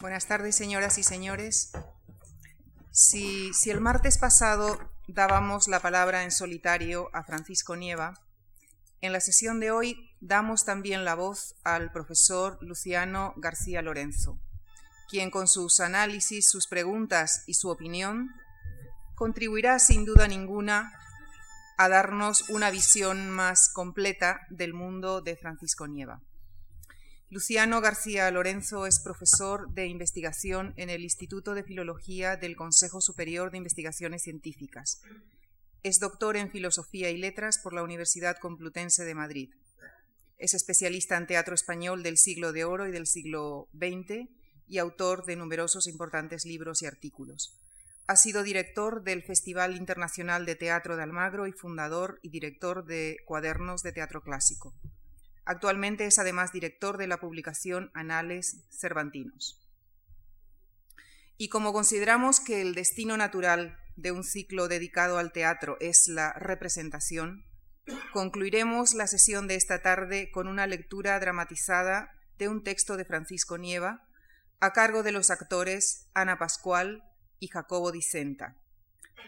Buenas tardes, señoras y señores. Si, si, el martes pasado dábamos la palabra en solitario a Francisco Nieva, en la sesión de hoy damos también la voz al profesor Luciano García Lorenzo, quien con sus análisis, sus preguntas y su opinión contribuirá sin duda ninguna a darnos una visión más completa del mundo de Francisco Nieva. Luciano García Lorenzo es profesor de investigación en el Instituto de Filología del Consejo Superior de Investigaciones Científicas. Es doctor en Filosofía y Letras por la Universidad Complutense de Madrid. Es especialista en teatro español del siglo de oro y del siglo XX y autor de numerosos importantes libros y artículos. Ha sido director del Festival Internacional de Teatro de Almagro y fundador y director de Cuadernos de Teatro Clásico. Actualmente es además director de la publicación Anales Cervantinos. Y como consideramos que el destino natural de un ciclo dedicado al teatro es la representación, concluiremos la sesión de esta tarde con una lectura dramatizada de un texto de Francisco Nieva a cargo de los actores Ana Pascual y Jacobo Dicenta.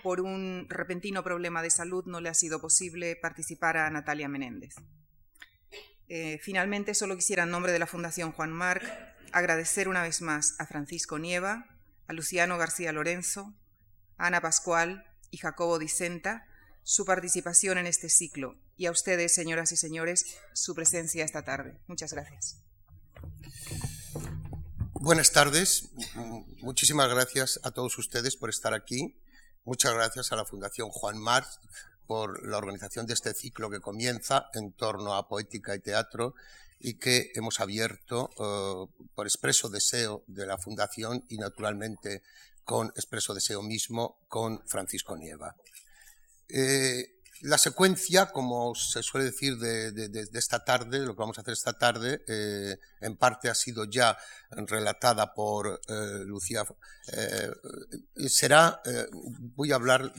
Por un repentino problema de salud no le ha sido posible participar a Natalia Menéndez. Eh, finalmente, solo quisiera en nombre de la Fundación Juan Marc agradecer una vez más a Francisco Nieva, a Luciano García Lorenzo, Ana Pascual y Jacobo Dicenta su participación en este ciclo y a ustedes, señoras y señores, su presencia esta tarde. Muchas gracias. Buenas tardes. Muchísimas gracias a todos ustedes por estar aquí. Muchas gracias a la Fundación Juan Marc por la organización de este ciclo que comienza en torno a poética y teatro y que hemos abierto eh, por expreso deseo de la Fundación y naturalmente con expreso deseo mismo con Francisco Nieva. Eh, la secuencia, como se suele decir de, esta tarde, lo que vamos a hacer esta tarde, eh, en parte ha sido ya relatada por Lucía. será, voy a hablar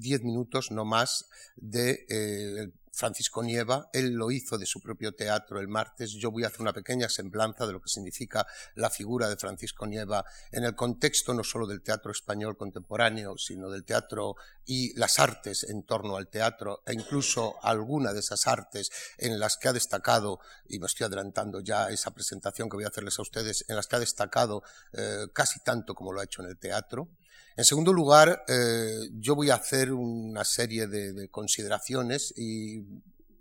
diez minutos no más de eh, Francisco Nieva, él lo hizo de su propio teatro el martes, yo voy a hacer una pequeña semblanza de lo que significa la figura de Francisco Nieva en el contexto no solo del teatro español contemporáneo, sino del teatro y las artes en torno al teatro e incluso alguna de esas artes en las que ha destacado, y me estoy adelantando ya a esa presentación que voy a hacerles a ustedes, en las que ha destacado eh, casi tanto como lo ha hecho en el teatro. En segundo lugar, eh, yo voy a hacer una serie de, consideraciones y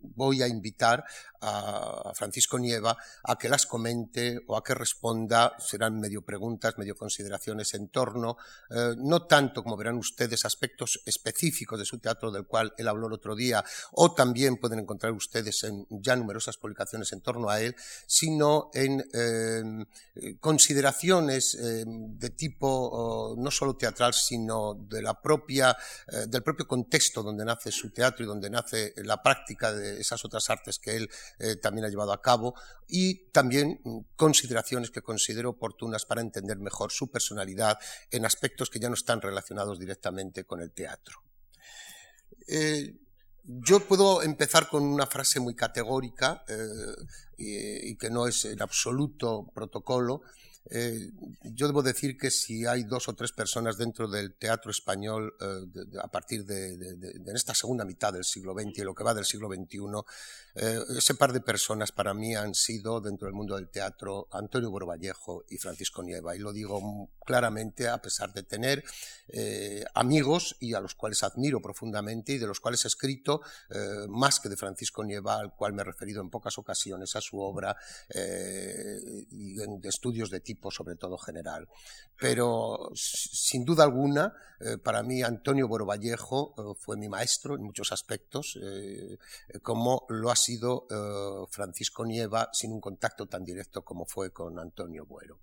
voy a invitar a Francisco Nieva a que las comente o a que responda, serán medio preguntas, medio consideraciones en torno, eh, no tanto como verán ustedes aspectos específicos de su teatro del cual él habló el otro día, o también pueden encontrar ustedes en ya numerosas publicaciones en torno a él, sino en eh, consideraciones eh, de tipo no solo teatral, sino de la propia, del propio contexto donde nace su teatro y donde nace la práctica de esas otras artes que él eh, también ha llevado a cabo y también mm, consideraciones que considero oportunas para entender mejor su personalidad en aspectos que ya no están relacionados directamente con el teatro. Eh, yo puedo empezar con una frase muy categórica eh, y, que no es en absoluto protocolo, eh, yo debo decir que si hay dos o tres personas dentro del teatro español eh, a partir de, esta segunda mitad del siglo XX y lo que va del siglo XXI, eh, ese par de personas para mí han sido dentro del mundo del teatro Antonio Borvallejo y Francisco Nieva. Y lo digo claramente a pesar de tener amigos y a los cuales admiro profundamente y de los cuales he escrito más que de Francisco Nieva, al cual me he referido en pocas ocasiones a su obra y en estudios de tipo sobre todo general. Pero sin duda alguna, eh, para mí Antonio Boro Vallejo eh, fue mi maestro en muchos aspectos, eh, como lo ha sido Francisco Nieva sin un contacto tan directo como fue con Antonio Buero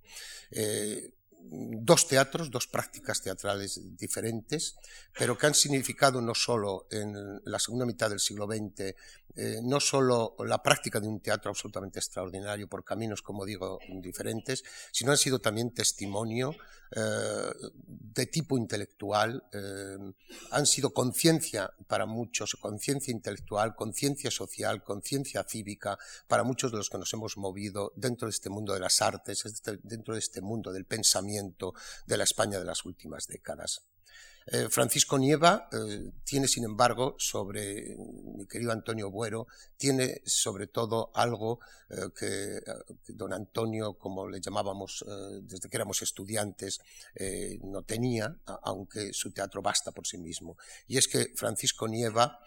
dos teatros, dos prácticas teatrales diferentes, pero que han significado no solo en la segunda mitad del siglo XX, eh, no solo la práctica de un teatro absolutamente extraordinario por caminos, como digo, diferentes, sino han sido también testimonio eh, de tipo intelectual, eh, han sido conciencia para muchos, conciencia intelectual, conciencia social, conciencia cívica, para muchos de los que nos hemos movido dentro de este mundo de las artes, dentro de este mundo del pensamiento de la España de las últimas décadas. Eh, Francisco Nieva eh, tiene, sin embargo, sobre mi querido Antonio Buero, tiene sobre todo algo eh, que, don Antonio, como le llamábamos desde que éramos estudiantes, no tenía, aunque su teatro basta por sí mismo. Y es que Francisco Nieva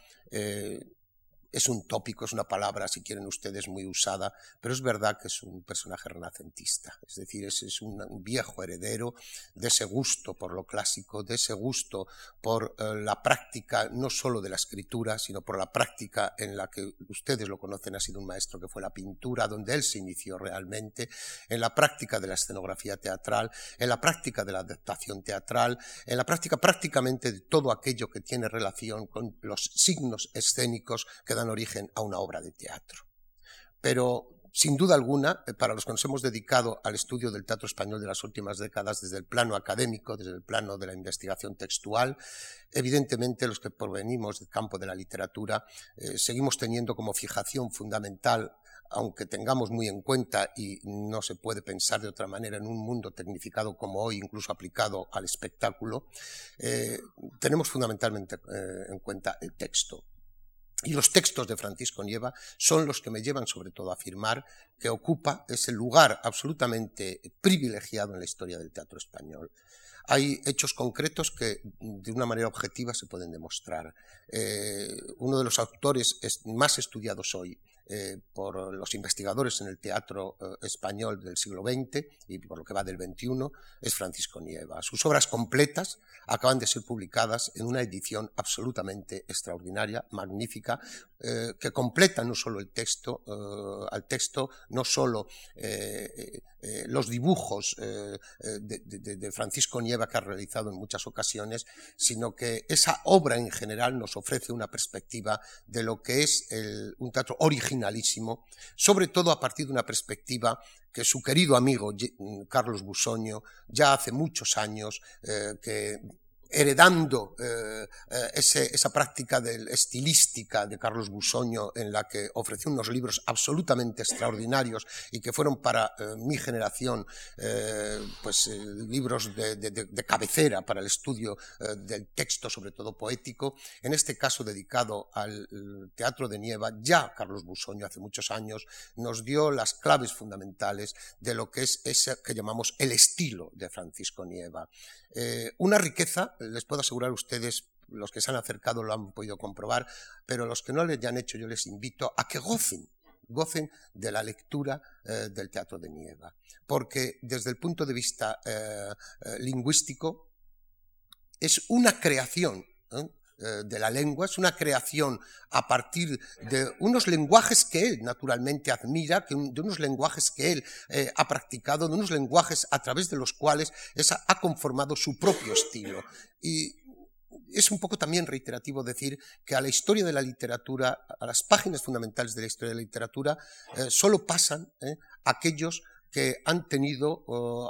es un tópico, es una palabra, si quieren ustedes, muy usada, pero es verdad que es un personaje renacentista, es decir, es, un, viejo heredero de ese gusto por lo clásico, de ese gusto por eh, la práctica no solo de la escritura, sino por la práctica en la que ustedes lo conocen, ha sido un maestro que fue la pintura, donde él se inició realmente, en la práctica de la escenografía teatral, en la práctica de la adaptación teatral, en la práctica prácticamente de todo aquello que tiene relación con los signos escénicos que dan origen a una obra de teatro. Pero sin duda alguna, eh, para los que nos hemos dedicado al estudio del teatro español de las últimas décadas desde el plano académico, desde el plano de la investigación textual, evidentemente los que provenimos del campo de la literatura eh, seguimos teniendo como fijación fundamental aunque tengamos muy en cuenta y no se puede pensar de otra manera en un mundo tecnificado como hoy, incluso aplicado al espectáculo, eh, tenemos fundamentalmente en cuenta el texto. Y los textos de Francisco Nieva son los que me llevan sobre todo a afirmar que ocupa ese lugar absolutamente privilegiado en la historia del teatro español. Hay hechos concretos que de una manera objetiva se pueden demostrar. Eh, uno de los autores más estudiados hoy eh, por los investigadores en el teatro eh, español del siglo XX y por lo que va del XXI es Francisco Nieva. Sus obras completas acaban de ser publicadas en una edición absolutamente extraordinaria, magnífica, eh, que completa no solo el texto, al texto, no solo los dibujos de, Francisco Nieva que ha realizado en muchas ocasiones, sino que esa obra en general nos ofrece una perspectiva de lo que es un teatro original sobre todo a partir de una perspectiva que su querido amigo Carlos Busoño ya hace muchos años eh, que heredando eh, eh, esa práctica estilística de Carlos Busoño en la que ofreció unos libros absolutamente extraordinarios y que fueron para eh, mi generación pues libros de, cabecera para el estudio del texto, sobre todo poético, en este caso dedicado al teatro de Nieva, ya Carlos Busoño hace muchos años nos dio las claves fundamentales de lo que es ese que llamamos el estilo de Francisco Nieva. una riqueza les puedo asegurar a ustedes, los que se han acercado lo han podido comprobar, pero los que no lo han hecho yo les invito a que gocen gocen de la lectura eh, del teatro de Nieva, porque desde el punto de vista eh, eh, lingüístico es una creación de la lengua, es una creación a partir de unos lenguajes que él naturalmente admira, de unos lenguajes que él eh, ha practicado, de unos lenguajes a través de los cuales ha conformado su propio estilo. Y es un poco también reiterativo decir que a la historia de la literatura, a las páginas fundamentales de la historia de la literatura, eh, solo pasan aquellos que han tenido,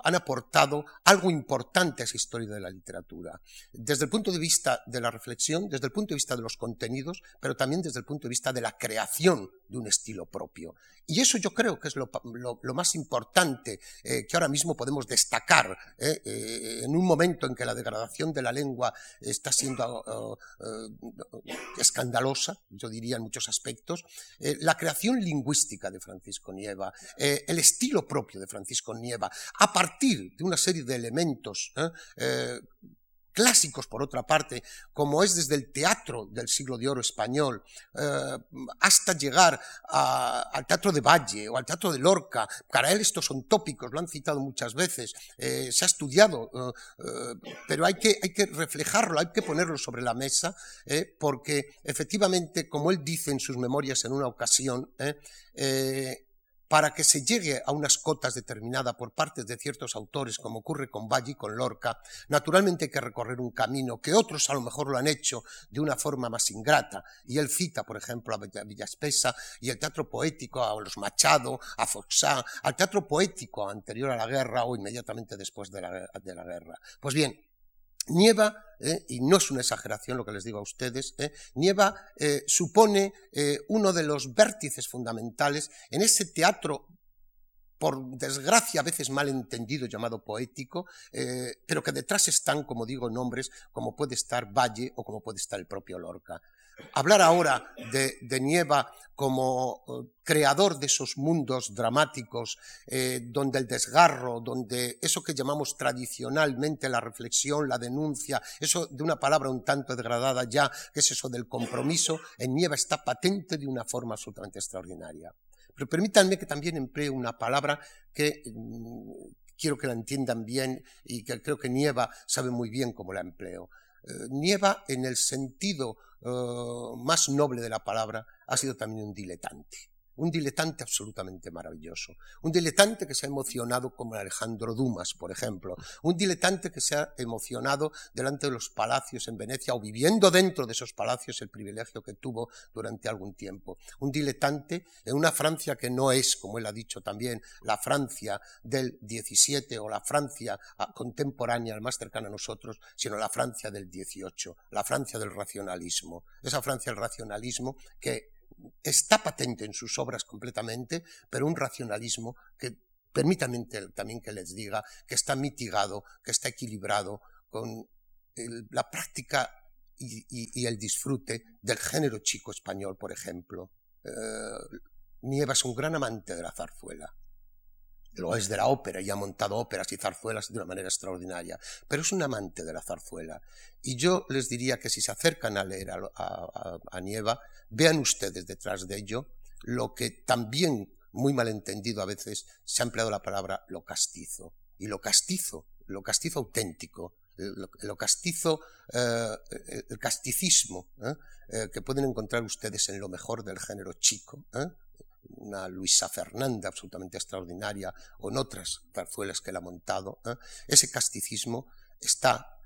han aportado algo importante a esa historia de la literatura, desde el punto de vista de la reflexión, desde el punto de vista de los contenidos, pero también desde el punto de vista de la creación de un estilo propio. Y eso yo creo que es lo, más importante eh, que ahora mismo podemos destacar eh, eh, en un momento en que la degradación de la lengua está siendo escandalosa, yo diría en muchos aspectos, la creación lingüística de Francisco Nieva, el estilo propio de Francisco Nieva, a partir de una serie de elementos clásicos, por otra parte, como es desde el teatro del siglo de oro español, eh, hasta llegar al teatro de Valle o al teatro de Lorca. Para él estos son tópicos, lo han citado muchas veces, se ha estudiado, pero hay que, hay que reflejarlo, hay que ponerlo sobre la mesa, porque efectivamente, como él dice en sus memorias en una ocasión, para que se llegue a unas cotas determinadas por parte de ciertos autores, como ocurre con Valle y con Lorca, naturalmente hay que recorrer un camino que otros a lo mejor lo han hecho de una forma más ingrata. Y él cita, por ejemplo, a Villaspesa y el teatro poético, a los Machado, a Foxá, al teatro poético anterior a la guerra o inmediatamente después de la, guerra. Pues bien, Nieva, eh, y no es una exageración lo que les digo a ustedes, eh, Nieva eh, supone uno de los vértices fundamentales en ese teatro por desgracia a veces mal entendido llamado poético, pero que detrás están, como digo, nombres como puede estar Valle o como puede estar el propio Lorca. Hablar ahora de, Nieva como eh, creador de esos mundos dramáticos, eh, donde el desgarro, donde eso que llamamos tradicionalmente la reflexión, la denuncia, eso de una palabra un tanto degradada ya, que es eso del compromiso, en Nieva está patente de una forma absolutamente extraordinaria. Pero permítanme que también emplee una palabra que mm, quiero que la entiendan bien y que creo que Nieva sabe muy bien cómo la empleo. Nieva en el sentido eh, más noble de la palabra, ha sido también un diletante un diletante absolutamente maravilloso, un diletante que se ha emocionado como Alejandro Dumas, por ejemplo, un diletante que se ha emocionado delante de los palacios en Venecia o viviendo dentro de esos palacios el privilegio que tuvo durante algún tiempo, un diletante en una Francia que no es, como él ha dicho también, la Francia del 17 o la Francia ah, contemporánea, más cercana a nosotros, sino la Francia del 18, la Francia del racionalismo, esa Francia del racionalismo que está patente en sus obras completamente, pero un racionalismo que permítanme también que les diga que está mitigado, que está equilibrado con la práctica y, el disfrute del género chico español, por ejemplo. Eh, Nieva es un gran amante de la zarzuela es de la ópera y ha montado óperas y zarzuelas de una manera extraordinaria, pero es un amante de la zarzuela. Y yo les diría que si se acercan a leer a, Nieva, vean ustedes detrás de ello lo que también, muy malentendido a veces, se ha empleado la palabra lo castizo. Y lo castizo, lo castizo auténtico, lo, castizo, eh, el casticismo ¿eh? Eh, que pueden encontrar ustedes en lo mejor del género chico, una Luisa Fernanda absolutamente extraordinaria, o en otras zarzuelas que él ha montado, ¿eh? ese casticismo está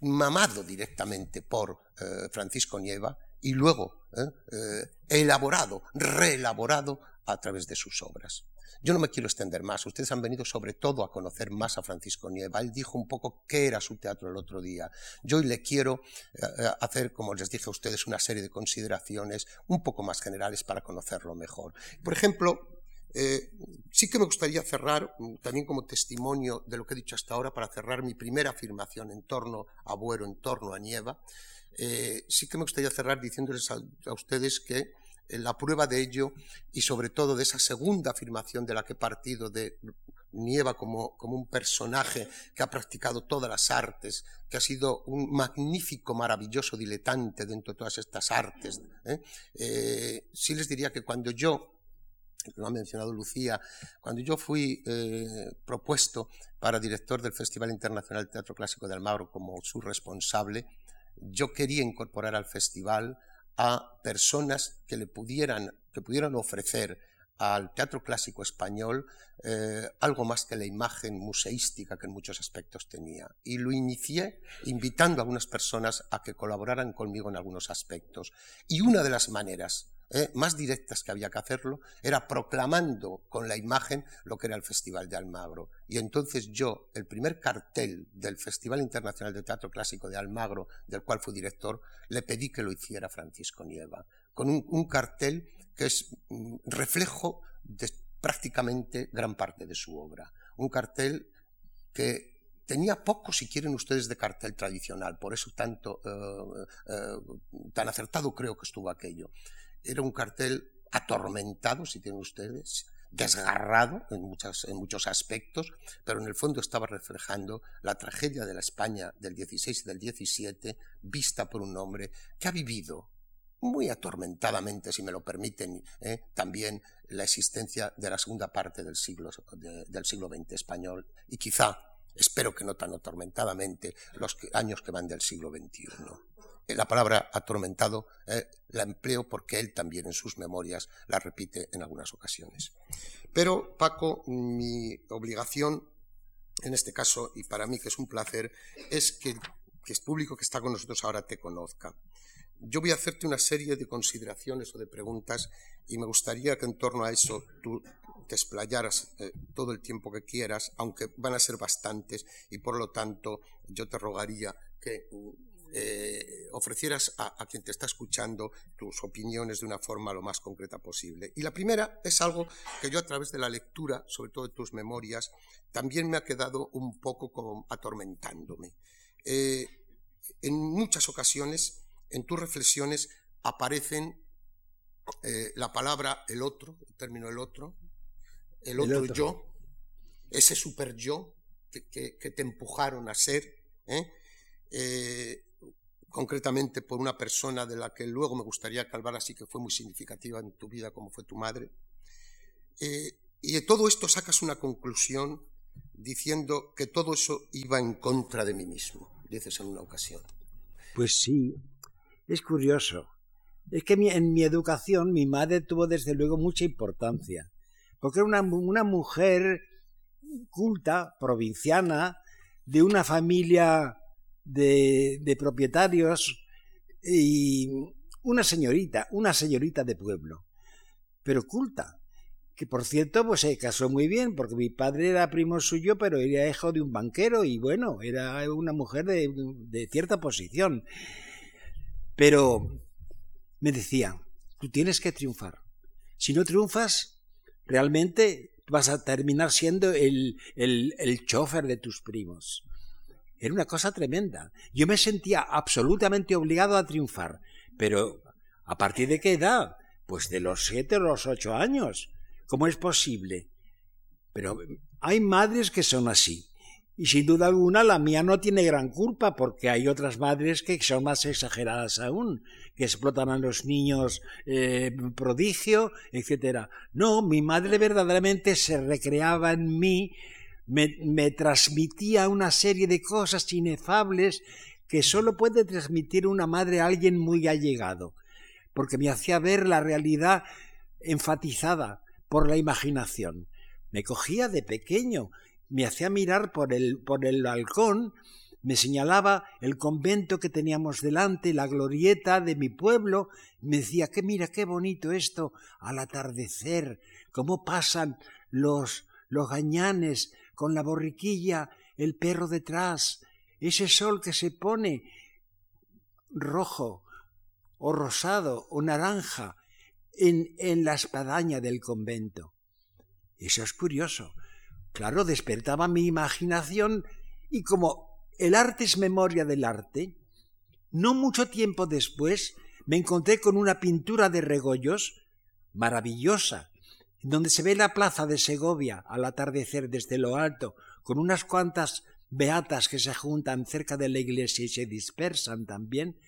mamado directamente por eh, Francisco Nieva y luego ¿eh? elaborado, reelaborado a través de sus obras. Yo no me quiero extender más. Ustedes han venido sobre todo a conocer más a Francisco Nieva. Él dijo un poco qué era su teatro el otro día. Yo le quiero eh, eh, hacer, como les dije a ustedes, una serie de consideraciones un poco más generales para conocerlo mejor. Por ejemplo, eh, sí que me gustaría cerrar, mm, también como testimonio de lo que he dicho hasta ahora, para cerrar mi primera afirmación en torno a Buero, en torno a Nieva, sí que me gustaría cerrar diciéndoles a ustedes que la prueba de ello y sobre todo de esa segunda afirmación de la que he partido de Nieva como, un personaje que ha practicado todas las artes, que ha sido un magnífico, maravilloso diletante dentro de todas estas artes. ¿eh? Eh, sí les diría que cuando yo lo ha mencionado Lucía, cuando yo fui eh, propuesto para director del Festival Internacional de Teatro Clásico de Almagro como su responsable, yo quería incorporar al festival a personas que le pudieran, que pudieran ofrecer al teatro clásico español eh, algo más que la imagen museística que en muchos aspectos tenía. Y lo inicié invitando a algunas personas a que colaboraran conmigo en algunos aspectos. Y una de las maneras ¿eh? más directas que había que hacerlo, era proclamando con la imagen lo que era el Festival de Almagro. Y entonces yo, el primer cartel del Festival Internacional de Teatro Clásico de Almagro, del cual fui director, le pedí que lo hiciera Francisco Nieva, con un, cartel que es mm, reflejo de prácticamente gran parte de su obra. Un cartel que tenía poco, si quieren ustedes, de cartel tradicional, por eso tanto, eh, eh, tan acertado creo que estuvo aquello. Era un cartel atormentado, si tienen ustedes, desgarrado en, en muchos aspectos, pero en el fondo estaba reflejando la tragedia de la España del 16 y del 17, vista por un hombre que ha vivido muy atormentadamente, si me lo permiten, ¿eh? también la existencia de la segunda parte del siglo, del siglo XX español y quizá, espero que no tan atormentadamente, los años que van del siglo XXI. La palabra atormentado eh, la empleo porque él también en sus memorias la repite en algunas ocasiones. Pero, Paco, mi obligación en este caso, y para mí que es un placer, es que, que el público que está con nosotros ahora te conozca. Yo voy a hacerte una serie de consideraciones o de preguntas y me gustaría que en torno a eso tú te explayaras eh, todo el tiempo que quieras, aunque van a ser bastantes y por lo tanto yo te rogaría que eh, ofrecieras a, quien te está escuchando tus opiniones de una forma lo más concreta posible. Y la primera es algo que yo a través de la lectura, sobre todo de tus memorias, también me ha quedado un poco como atormentándome. Eh, en muchas ocasiones, en tus reflexiones, aparecen eh, la palabra el otro, el término el otro, el otro, yo, ese super yo que, te empujaron a ser, concretamente por una persona de la que luego me gustaría calvar así que fue muy significativa en tu vida como fue tu madre. Eh, y de todo esto sacas una conclusión diciendo que todo eso iba en contra de mí mismo, dices en una ocasión. Pues sí, es curioso. Es que en mi educación mi madre tuvo desde luego mucha importancia, porque era una, una mujer culta, provinciana, de una familia de, propietarios y una señorita, una señorita de pueblo, pero culta, que por cierto pues se casó muy bien, porque mi padre era primo suyo, pero era hijo de un banquero y bueno, era una mujer de, de cierta posición. Pero me decía, tú tienes que triunfar. Si no triunfas, realmente vas a terminar siendo el, el, el chofer de tus primos. Era una cosa tremenda. Yo me sentía absolutamente obligado a triunfar. Pero, ¿a partir de qué edad? Pues de los siete o los ocho años. ¿Cómo es posible? Pero hay madres que son así. Y sin duda alguna la mía no tiene gran culpa porque hay otras madres que son más exageradas aún, que explotan a los niños eh, prodigio, etc. No, mi madre verdaderamente se recreaba en mí me, transmitía una serie de cosas inefables que sólo puede transmitir una madre a alguien muy allegado, porque me hacía ver la realidad enfatizada por la imaginación. Me cogía de pequeño, me hacía mirar por el, por el balcón, me señalaba el convento que teníamos delante, la glorieta de mi pueblo, me decía que mira qué bonito esto al atardecer, cómo pasan los, los gañanes con la borriquilla, el perro detrás, ese sol que se pone rojo o rosado o naranja en, en la espadaña del convento. Eso es curioso. Claro, despertaba mi imaginación y como el arte es memoria del arte, no mucho tiempo después me encontré con una pintura de Regollos maravillosa, donde se ve la plaza de Segovia al atardecer desde lo alto, con unas cuantas beatas que se juntan cerca de la iglesia y se dispersan también,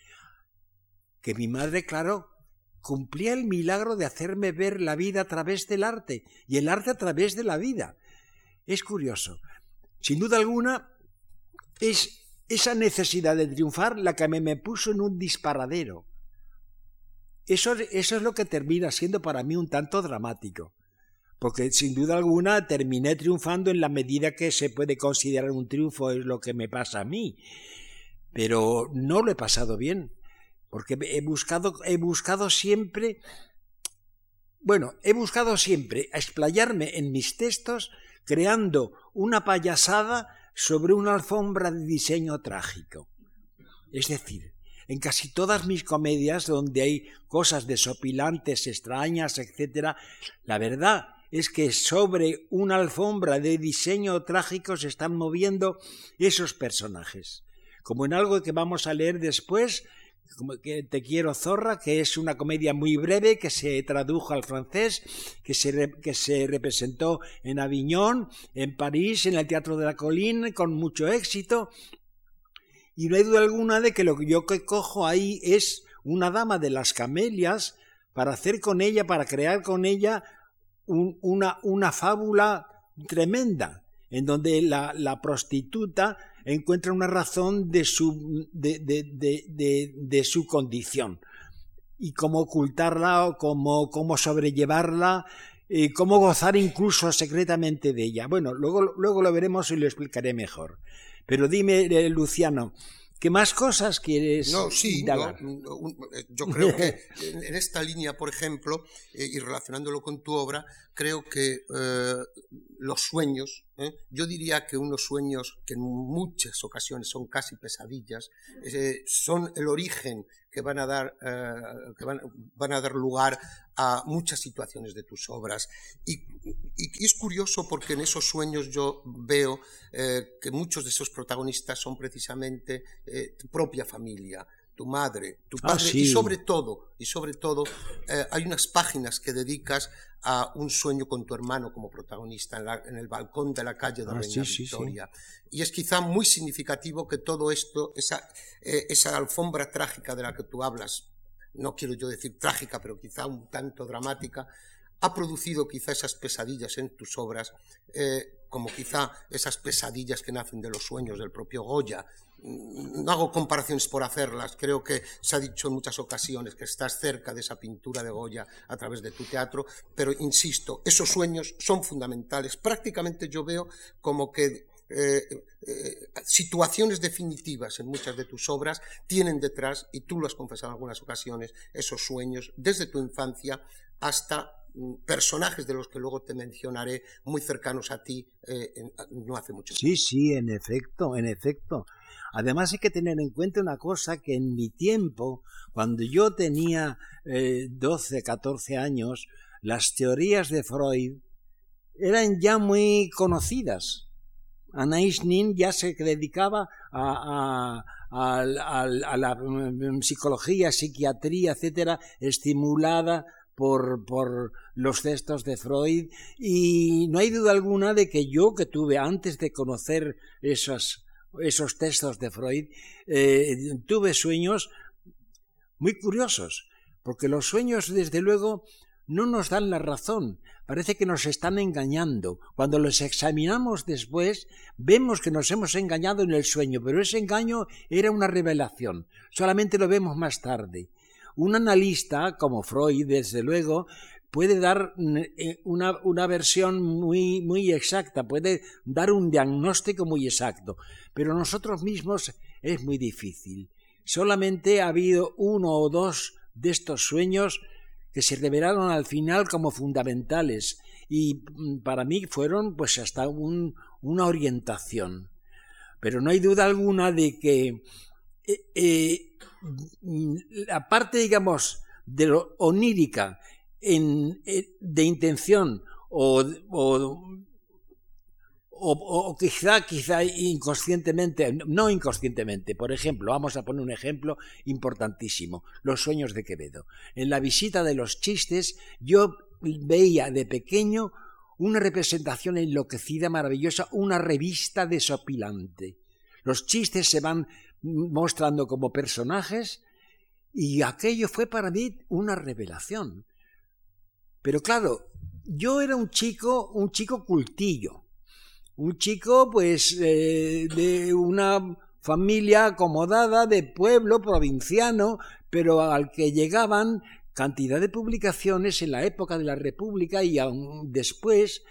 que mi madre, claro, cumplía el milagro de hacerme ver la vida a través del arte y el arte a través de la vida. Es curioso. Sin duda alguna, es esa necesidad de triunfar la que me, me puso en un disparadero. Eso, eso es lo que termina siendo para mí un tanto dramático porque sin duda alguna terminé triunfando en la medida que se puede considerar un triunfo, es lo que me pasa a mí. Pero no lo he pasado bien, porque he buscado, he buscado siempre, bueno, he buscado siempre explayarme en mis textos creando una payasada sobre una alfombra de diseño trágico. Es decir, en casi todas mis comedias donde hay cosas desopilantes, extrañas, etc., la verdad es que sobre una alfombra de diseño trágico se están moviendo esos personajes. Como en algo que vamos a leer después, que Te quiero zorra, que es una comedia muy breve que se tradujo al francés, que se, que se representó en Aviñón, en París, en el Teatro de la Colina, con mucho éxito. Y no hay duda alguna de que lo que yo cojo ahí es una dama de las camelias para hacer con ella, para crear con ella una, una fábula tremenda, en donde la, la, prostituta encuentra una razón de su, de, su condición y cómo ocultarla o cómo, cómo sobrellevarla y cómo gozar incluso secretamente de ella. Bueno, luego, luego lo veremos y lo explicaré mejor. Pero dime, eh, Luciano, ¿Qué más cosas quieres No, sí, eh, yo creo que en esta línea, por ejemplo, eh, y relacionándolo con tu obra, creo que los sueños, yo diría que unos sueños que en muchas ocasiones son casi pesadillas, son el origen que van a dar, eh, que van, a dar lugar a muchas situaciones de tus obras. Y, es curioso porque en esos sueños yo veo eh, que muchos de esos protagonistas son precisamente eh, tu propia familia, tu madre, tu ah, padre y sobre todo, y sobre todo hay unas páginas que dedicas a un sueño con tu hermano como protagonista en, el balcón de la calle de ah, Reina Victoria. y es quizá muy significativo que todo esto, esa, eh, esa alfombra trágica de la que tú hablas, no quiero yo decir trágica, pero quizá un tanto dramática, ha producido quizá esas pesadillas en tus obras, eh, como quizá esas pesadillas que nacen de los sueños del propio Goya, no hago comparaciones por hacerlas, creo que se ha dicho en muchas ocasiones que estás cerca de esa pintura de Goya a través de tu teatro, pero insisto, esos sueños son fundamentales. Prácticamente yo veo como que eh, eh, situaciones definitivas en muchas de tus obras tienen detrás, y tú lo has confesado en algunas ocasiones, esos sueños desde tu infancia hasta mm, personajes de los que luego te mencionaré muy cercanos a ti eh, no hace mucho tiempo. Sí, sí, en efecto, en efecto. Además hay que tener en cuenta una cosa que en mi tiempo, cuando yo tenía eh, 12, 14 años, las teorías de Freud eran ya muy conocidas. Anais Nin ya se dedicaba a, la mm, psicología, psiquiatría, etcétera, estimulada por, por, los textos de Freud y no hay duda alguna de que yo que tuve antes de conocer esas esos textos de Freud, eh, tuve sueños muy curiosos, porque los sueños, desde luego, no nos dan la razón, parece que nos están engañando. Cuando los examinamos después, vemos que nos hemos engañado en el sueño, pero ese engaño era una revelación, solamente lo vemos más tarde. Un analista, como Freud, desde luego, puede dar eh, una, una, versión muy, muy exacta, puede dar un diagnóstico muy exacto, pero nosotros mismos es muy difícil. Solamente ha habido uno o dos de estos sueños que se revelaron al final como fundamentales y mm, para mí fueron pues hasta un, una orientación. Pero no hay duda alguna de que eh, eh, la parte, digamos, de lo onírica eh, de intención o, o, quizá, quizá inconscientemente, no inconscientemente. Por ejemplo, vamos a poner un ejemplo importantísimo, los sueños de Quevedo. En la visita de los chistes, yo veía de pequeño una representación enloquecida, maravillosa, una revista desopilante. Los chistes se van mostrando como personajes y aquello fue para mí una revelación. Pero claro, yo era un chico, un chico cultillo, un chico pues eh, de una familia acomodada de pueblo provinciano, pero al que llegaban cantidad de publicaciones en la época de la República y aún después,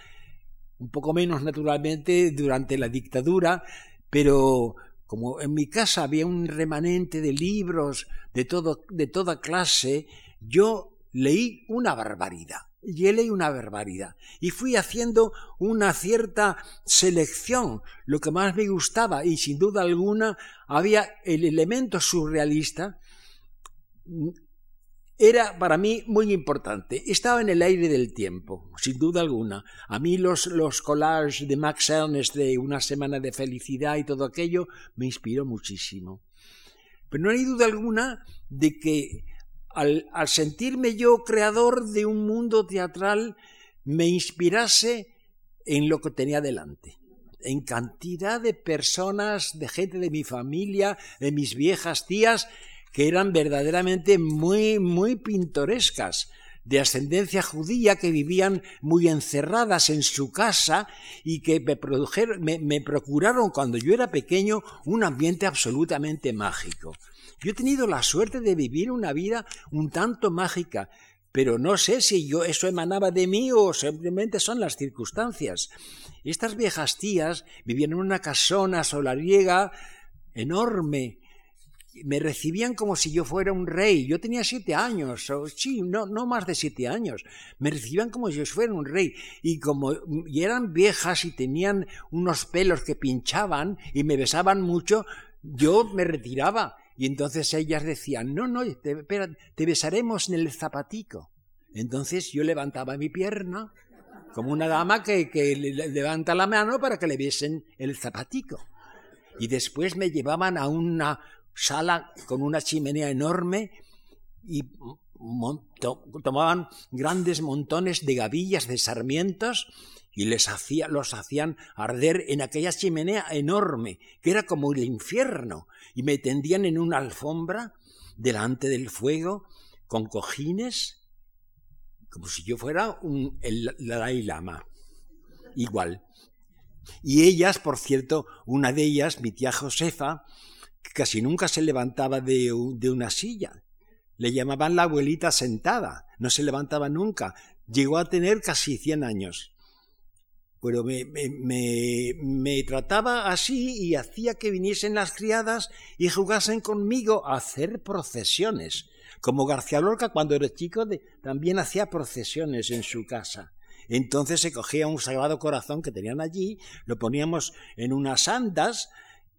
un poco menos naturalmente durante la dictadura, pero como en mi casa había un remanente de libros de, todo, de toda clase, yo leí una barbaridad. Y leí una barbaridad. Y fui haciendo una cierta selección, lo que más me gustaba, y sin duda alguna había el elemento surrealista, era para mí muy importante. Estaba en el aire del tiempo, sin duda alguna. A mí los, los collages de Max Ernst de Una semana de felicidad y todo aquello me inspiró muchísimo. Pero no hay duda alguna de que al, sentirme yo creador de un mundo teatral, me inspirase en lo que tenía delante en cantidad de personas, de gente de mi familia, de mis viejas tías, que eran verdaderamente muy, muy pintorescas. de ascendencia judía que vivían muy encerradas en su casa y que me, produjeron, me, procuraron cuando yo era pequeño un ambiente absolutamente mágico. Yo he tenido la suerte de vivir una vida un tanto mágica, pero no sé si yo eso emanaba de mí o simplemente son las circunstancias. Estas viejas tías vivían en una casona solariega enorme, me recibían como si yo fuera un rey. Yo tenía siete años, o, sí, no, no más de siete años. Me recibían como si yo fuera un rey. Y como y eran viejas y tenían unos pelos que pinchaban y me besaban mucho, yo me retiraba. Y entonces ellas decían, no, no, te, te besaremos en el zapatico. Entonces yo levantaba mi pierna, como una dama que, que levanta la mano para que le besen el zapatico. Y después me llevaban a una sala con una chimenea enorme y tomaban grandes montones de gavillas de sarmientos y les hacía, los hacían arder en aquella chimenea enorme, que era como el infierno, y me tendían en una alfombra delante del fuego con cojines, como si yo fuera un, el Dalai Lama. Igual. Y ellas, por cierto, una de ellas, mi tía Josefa, casi nunca se levantaba de, una silla. Le llamaban la abuelita sentada, no se levantaba nunca. Llegó a tener casi cien años. Pero me, me, me, trataba así y hacía que viniesen las criadas y jugasen conmigo a hacer procesiones. Como García Lorca cuando era chico también hacía procesiones en su casa. Entonces se cogía un sagrado corazón que tenían allí, lo poníamos en unas andas,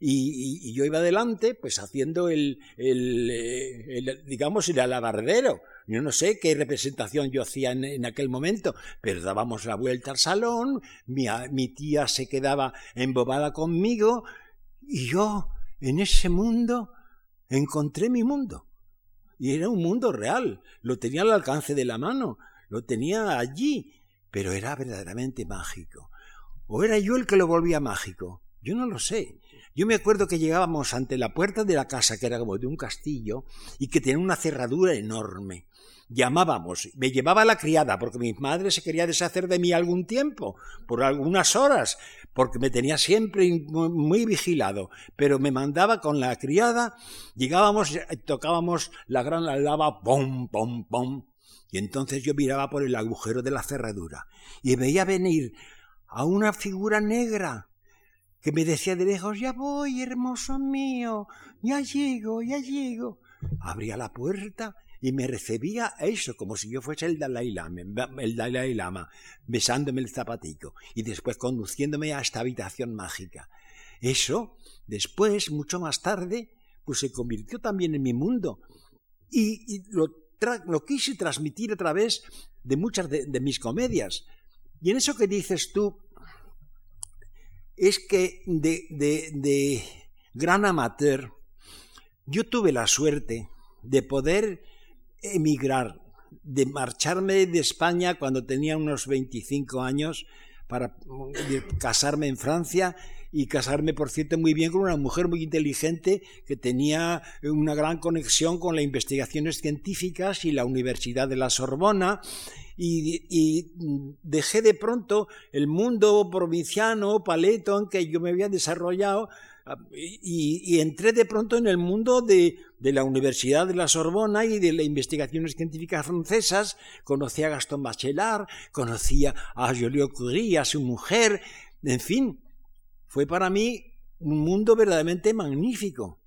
y, yo iba adelante, pues haciendo el, el, digamos, el alabardero. Yo no sé qué representación yo hacía en, aquel momento, pero dábamos la vuelta al salón, mi, mi tía se quedaba embobada conmigo, y yo, en ese mundo, encontré mi mundo. Y era un mundo real, lo tenía al alcance de la mano, lo tenía allí, pero era verdaderamente mágico. ¿O era yo el que lo volvía mágico? Yo no lo sé. Yo me acuerdo que llegábamos ante la puerta de la casa, que era como de un castillo, y que tenía una cerradura enorme. Llamábamos, me llevaba la criada, porque mi madre se quería deshacer de mí algún tiempo, por algunas horas, porque me tenía siempre muy vigilado, pero me mandaba con la criada, llegábamos, tocábamos la gran lava, pom, pom, pom, y entonces yo miraba por el agujero de la cerradura y veía venir a una figura negra que me decía de lejos, ya voy, hermoso mío, ya llego, ya llego. Abría la puerta y me recibía eso, como si yo fuese el Dalai Lama, el Dalai Lama besándome el zapatico y después conduciéndome a esta habitación mágica. Eso, después, mucho más tarde, pues se convirtió también en mi mundo. Y, lo, lo, quise transmitir a través de muchas de mis comedias. Y en eso que dices tú, es que de, gran amateur yo tuve la suerte de poder emigrar, de marcharme de España cuando tenía unos 25 años para casarme en Francia y casarme, por cierto, muy bien con una mujer muy inteligente que tenía una gran conexión con las investigaciones científicas y la Universidad de la Sorbona. Y, dejé de pronto el mundo provinciano, paleto, en que yo me había desarrollado y, entré de pronto en el mundo de, la Universidad de la Sorbona y de las investigaciones científicas francesas. Conocí a Gaston Bachelard, conocía a Joliot Curie, a su mujer, en fin, fue para mí un mundo verdaderamente magnífico.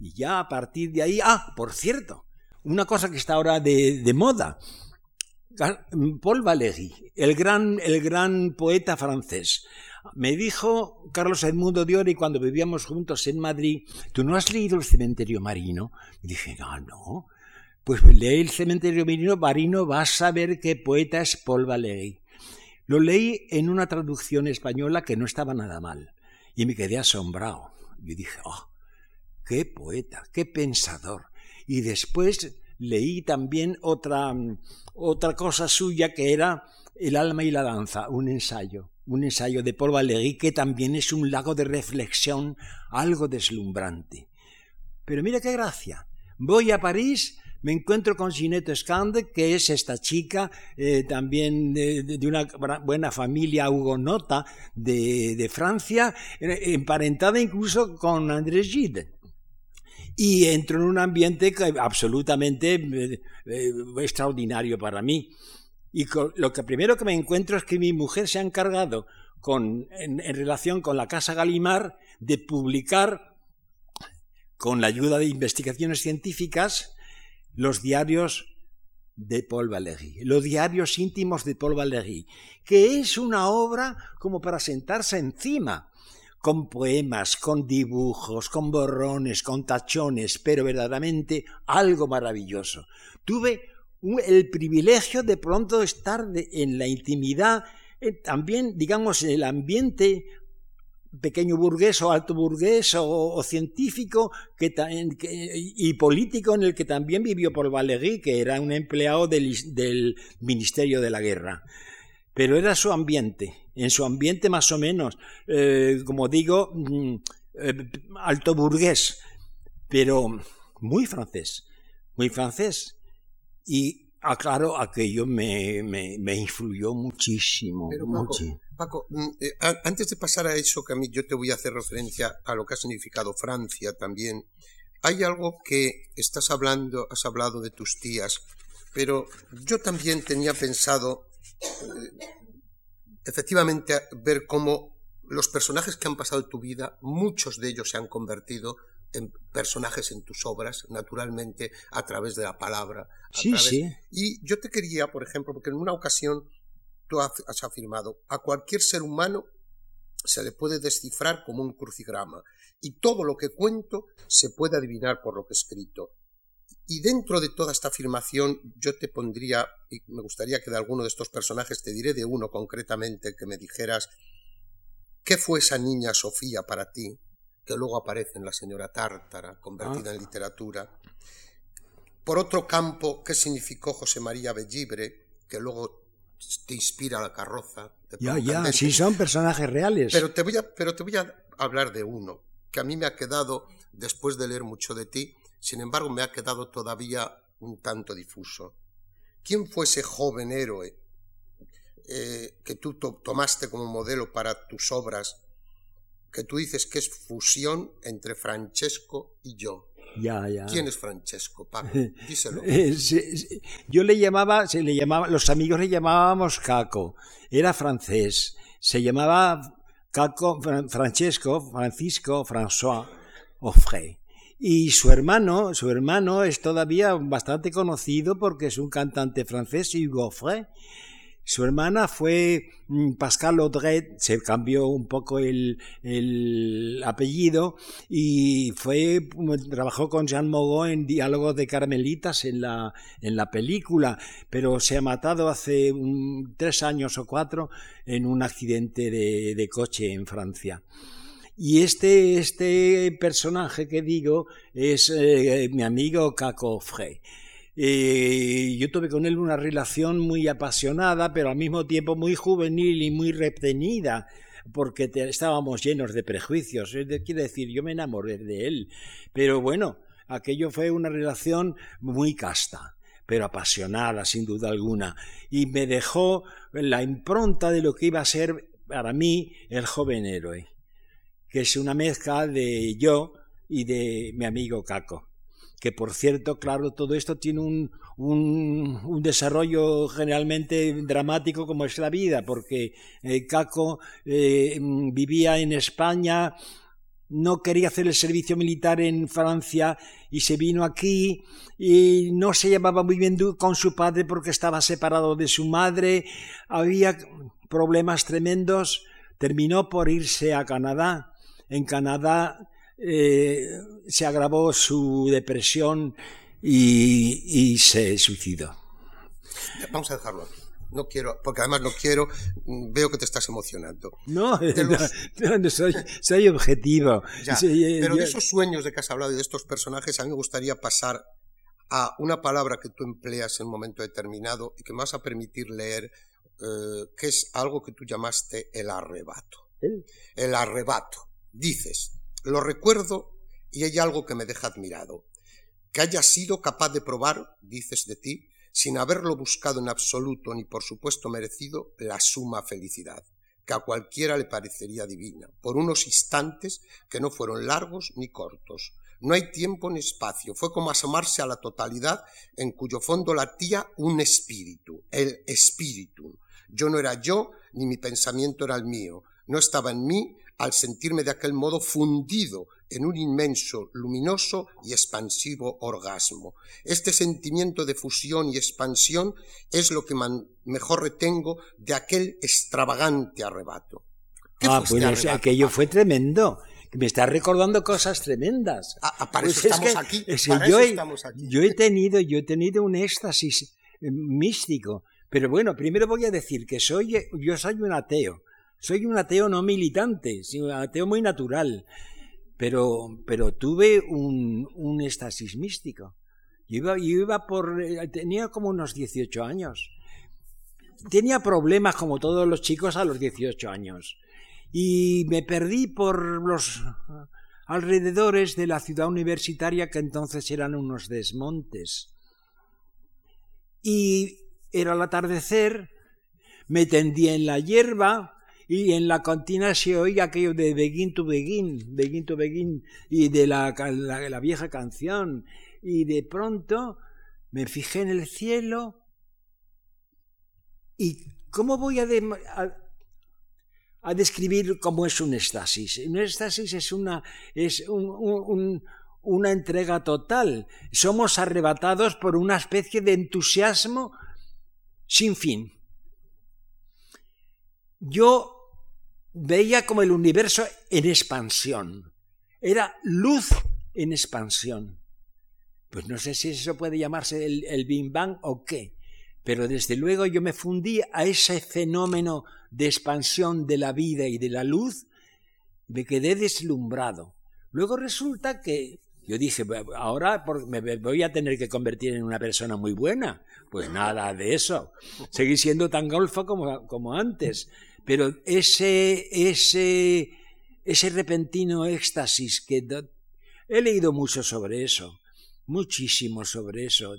Y ya a partir de ahí, ah, por cierto, una cosa que está ahora de, moda. Paul Valéry, el gran, el gran poeta francés, me dijo Carlos Edmundo de Ori cuando vivíamos juntos en Madrid, ¿tú no has leído el cementerio marino? Y dije, no, no. Pues lee el cementerio marino, marino, vas a ver qué poeta es Paul Valéry. Lo leí en una traducción española que no estaba nada mal y me quedé asombrado. Y dije, oh, qué poeta, qué pensador. Y después leí también otra, otra cosa suya que era El alma y la danza, un ensayo, un ensayo de Paul Valéry que también es un lago de reflexión algo deslumbrante. Pero mira qué gracia. Voy a París, me encuentro con Ginette Scande, que es esta chica, eh, también de, una buena familia hugonota de, Francia, eh, emparentada incluso con André Gide y entro en un ambiente absolutamente eh, extraordinario para mí. Y lo que primero que me encuentro es que mi mujer se ha encargado, con, en, relación con la Casa Galimar, de publicar, con la ayuda de investigaciones científicas, los diarios de Paul Valéry, los diarios íntimos de Paul Valéry, que es una obra como para sentarse encima con poemas, con dibujos, con borrones, con tachones, pero verdaderamente algo maravilloso. Tuve el privilegio de pronto estar en la intimidad, eh, también, digamos, en el ambiente pequeño burgués o alto burgués o, científico y político en el que también vivió Paul Valéry, que era un empleado del Ministerio de la Guerra pero era su ambiente, en su ambiente más o menos, eh, como digo, mm, eh, alto burgués, pero muy francés, muy francés. Y aclaro, aquello me, me, influyó muchísimo. Paco, mm, eh, antes de pasar a eso, que a mí yo te voy a hacer referencia a lo que ha significado Francia también, hay algo que estás hablando, has hablado de tus tías, pero yo también tenía pensado efectivamente ver cómo los personajes que han pasado en tu vida, muchos de ellos se han convertido en personajes en tus obras, naturalmente, a través de la palabra. sí, sí. Y yo te quería, por ejemplo, porque en una ocasión tú has afirmado, a cualquier ser humano se le puede descifrar como un crucigrama, y todo lo que cuento se puede adivinar por lo que he escrito. Y dentro de toda esta afirmación yo te pondría, y me gustaría que de alguno de estos personajes, te diré de uno concretamente, que me dijeras, ¿qué fue esa niña Sofía para ti? Que luego aparece en la señora Tártara, convertida en ah. literatura. Por otro campo, ¿qué significó José María Bellibre? Que luego te inspira la carroza. Ya, ya, sí son personajes reales. Pero te, voy a, pero te voy a hablar de uno, que a mí me ha quedado, después de leer mucho de ti, sin embargo, me ha quedado todavía un tanto difuso. ¿Quién fue ese joven héroe eh, que tú tomaste como modelo para tus obras, que tú dices que es fusión entre Francesco y yo? Ya, ya. ¿Quién es Francesco, Paco? Díselo. Yo le llamaba, se le llamaba, los amigos le llamábamos Caco. Era francés. Se llamaba Caco, Francesco, Francisco, François Offray. Y su hermano, su hermano es todavía bastante conocido porque es un cantante francés, Hugo Frey. Su hermana fue mm, Pascal Audret, se cambió un poco el, apellido y fue trabajó con Jean Mogot en Diálogos de Carmelitas en la, en la película, pero se ha matado hace tres años o cuatro en un accidente de coche en Francia. Y este, este personaje que digo es eh, mi amigo Caco Frey. Eh, yo tuve con él una relación muy apasionada, pero al mismo tiempo muy juvenil y muy retenida, porque estábamos llenos de prejuicios. Quiere decir, yo me enamoré de él. Pero bueno, aquello fue una relación muy casta, pero apasionada, sin duda alguna, y me dejó la impronta de lo que iba a ser para mí el joven héroe que es una mezcla de yo y de mi amigo Caco. Que por cierto, claro, todo esto tiene un, un, desarrollo generalmente dramático como es la vida, porque eh, Caco eh, vivía en España, no quería hacer el servicio militar en Francia y se vino aquí y no se llevaba muy bien con su padre porque estaba separado de su madre, había problemas tremendos, terminó por irse a Canadá. En Canadá eh, se agravó su depresión y, se suicidó. Vamos a dejarlo aquí. No quiero, porque además no quiero, veo que te estás emocionando. No, no, soy, objetivo. Eh, pero de esos sueños de que has hablado y de estos personajes, a mí me gustaría pasar a una palabra que tú empleas en un momento determinado y que me vas a permitir leer, eh, que es algo que tú llamaste el arrebato. El arrebato. Dices, lo recuerdo y hay algo que me deja admirado. que hayas sido capaz de probar, dices de ti, sin haberlo buscado en absoluto ni por supuesto merecido, la suma felicidad, que a cualquiera le parecería divina, por unos instantes que no fueron largos ni cortos. No hay tiempo ni espacio, fue como asomarse a la totalidad en cuyo fondo latía un espíritu, el espíritu. Yo no era yo, ni mi pensamiento era el mío, no estaba en mí, al sentirme de aquel modo fundido en un inmenso, luminoso y expansivo orgasmo. Este sentimiento de fusión y expansión es lo que mejor retengo de aquel extravagante arrebato. ah, bueno, este aquello fue tremendo. Me está recordando cosas tremendas. Ah, ah para pues eso, estamos, aquí, yo, he, yo he tenido, yo he tenido un éxtasis eh, místico. Pero bueno, primero voy a decir que soy, yo soy un ateo. Soy un ateo no militante, sino un ateo muy natural. Pero, pero tuve un, un éxtasis místico. Yo iba, iba por. Eh, tenía como unos 18 años. Tenía problemas como todos los chicos a los 18 años. Y me perdí por los alrededores de la ciudad universitaria que entonces eran unos desmontes. Y era el atardecer, me tendí en la hierba, y en la cantina se oía aquello de begin to begin, begin to begin, y de la, la, vieja canción. Y de pronto me fijé en el cielo y ¿cómo voy a, a, describir cómo es un éxtasis? Un éxtasis es una, es una entrega total. Somos arrebatados por una especie de entusiasmo sin fin. Yo veía como el universo en expansión. Era luz en expansión. Pues no sé si eso puede llamarse el, el Big Bang o qué, pero desde luego yo me fundí a ese fenómeno de expansión de la vida y de la luz, me quedé deslumbrado. Luego resulta que yo dije, ahora me voy a tener que convertir en una persona muy buena. Pues nada de eso. Seguí siendo tan golfo como, como antes. Pero ese, ese, ese repentino éxtasis que he leído mucho sobre eso, muchísimo sobre eso.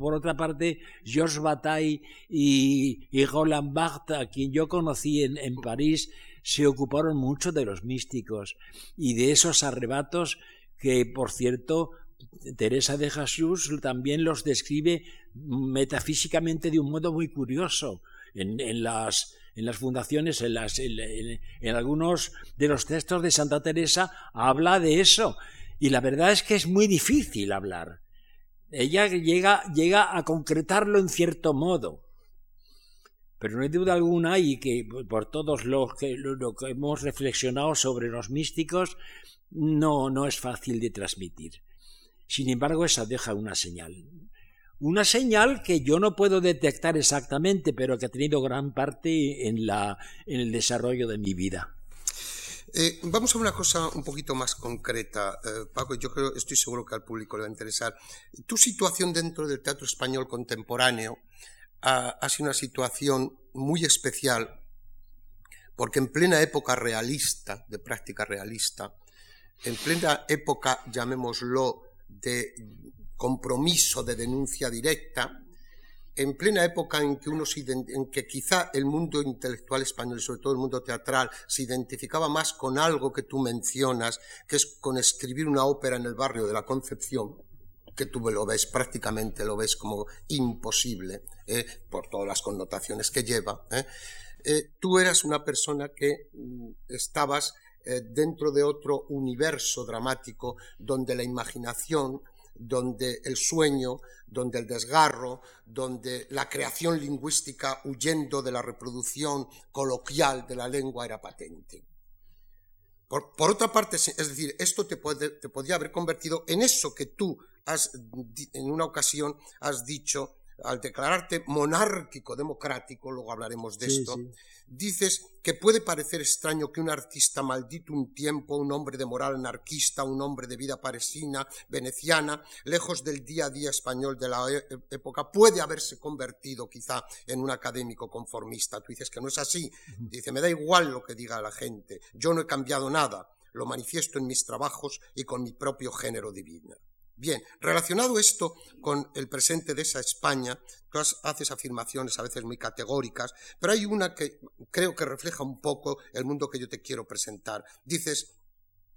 por otra parte, Georges Bataille y, y Roland Barthes, a quien yo conocí en, en París, se ocuparon mucho de los místicos y de esos arrebatos que, por cierto, Teresa de Jesús también los describe metafísicamente de un modo muy curioso. En, en las en las fundaciones, en, las, en, algunos de los textos de Santa Teresa, habla de eso. Y la verdad es que es muy difícil hablar. Ella llega, a concretarlo en cierto modo. Pero no hay duda alguna, y que por todos los que, lo que hemos reflexionado sobre los místicos, no, no es fácil de transmitir. Sin embargo, esa deja una señal una señal que yo no puedo detectar exactamente, pero que ha tenido gran parte en, la, en el desarrollo de mi vida. Eh, vamos a una cosa un poquito más concreta, eh, Paco. Yo creo, estoy seguro que al público le va a interesar. Tu situación dentro del teatro español contemporáneo ha, ha sido una situación muy especial, porque en plena época realista, de práctica realista, en plena época, llamémoslo, de compromiso de denuncia directa, en plena época en que, en que quizá el mundo intelectual español y sobre todo el mundo teatral se identificaba más con algo que tú mencionas, que es con escribir una ópera en el barrio de la Concepción, que tú lo ves prácticamente, lo ves como imposible, ¿eh? por todas las connotaciones que lleva. ¿eh? Eh, tú eras una persona que mm, estabas dentro de otro universo dramático donde la imaginación, donde el sueño, donde el desgarro, donde la creación lingüística huyendo de la reproducción coloquial de la lengua era patente. Por, otra parte, es decir, esto te, te podría haber convertido en eso que tú has, en una ocasión has dicho al declararte monárquico democrático, luego hablaremos de esto, dices que puede parecer extraño que un artista maldito un tiempo, un hombre de moral anarquista, un hombre de vida parisina, veneciana, lejos del día a día español de la e, época, puede haberse convertido quizá en un académico conformista. Tú dices que no es así. Dice, me da igual lo que diga la gente, yo no he cambiado nada, lo manifiesto en mis trabajos y con mi propio género divino. Bien, relacionado esto con el presente de esa España, tú haces afirmaciones a veces muy categóricas, pero hay una que creo que refleja un poco el mundo que yo te quiero presentar. Dices,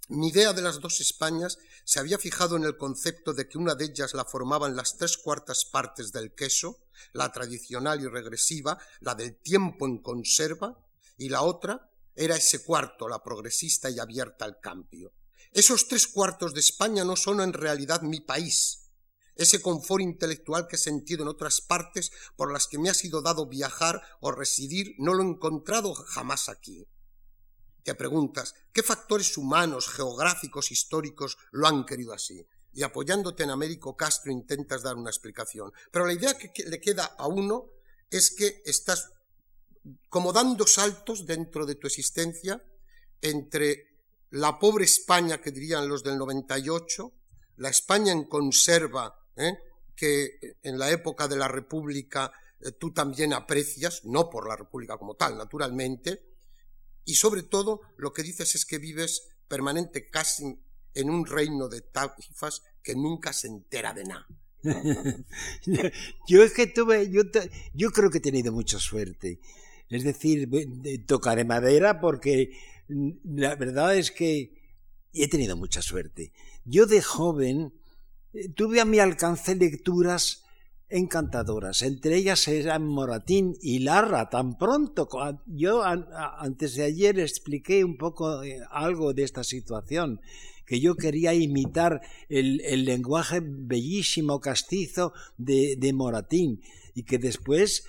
mi idea de las dos Españas se había fijado en el concepto de que una de ellas la formaban las tres cuartas partes del queso, la tradicional y regresiva, la del tiempo en conserva, y la otra era ese cuarto, la progresista y abierta al cambio. Esos tres cuartos de España no son en realidad mi país. Ese confort intelectual que he sentido en otras partes por las que me ha sido dado viajar o residir, no lo he encontrado jamás aquí. Te preguntas, ¿qué factores humanos, geográficos, históricos lo han querido así? Y apoyándote en Américo Castro intentas dar una explicación. Pero la idea que le queda a uno es que estás como dando saltos dentro de tu existencia entre la pobre España que dirían los del 98, la España en conserva, ¿eh? que en la época de la República eh, tú también aprecias, no por la República como tal, naturalmente, y sobre todo lo que dices es que vives permanente casi en un reino de taifas que nunca se entera de nada. yo es que tuve, yo, yo creo que he tenido mucha suerte. Es decir, tocaré madera porque la verdad es que he tenido mucha suerte. Yo de joven eh, tuve a mi alcance lecturas encantadoras. Entre ellas eran Moratín y Larra. Tan pronto, yo antes de ayer expliqué un poco eh, algo de esta situación, que yo quería imitar el, lenguaje bellísimo castizo de, de Moratín y que después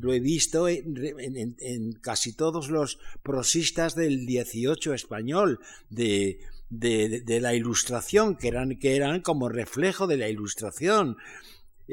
lo he visto en, casi todos los prosistas del 18 español, de, de, la ilustración, que eran, que eran como reflejo de la ilustración.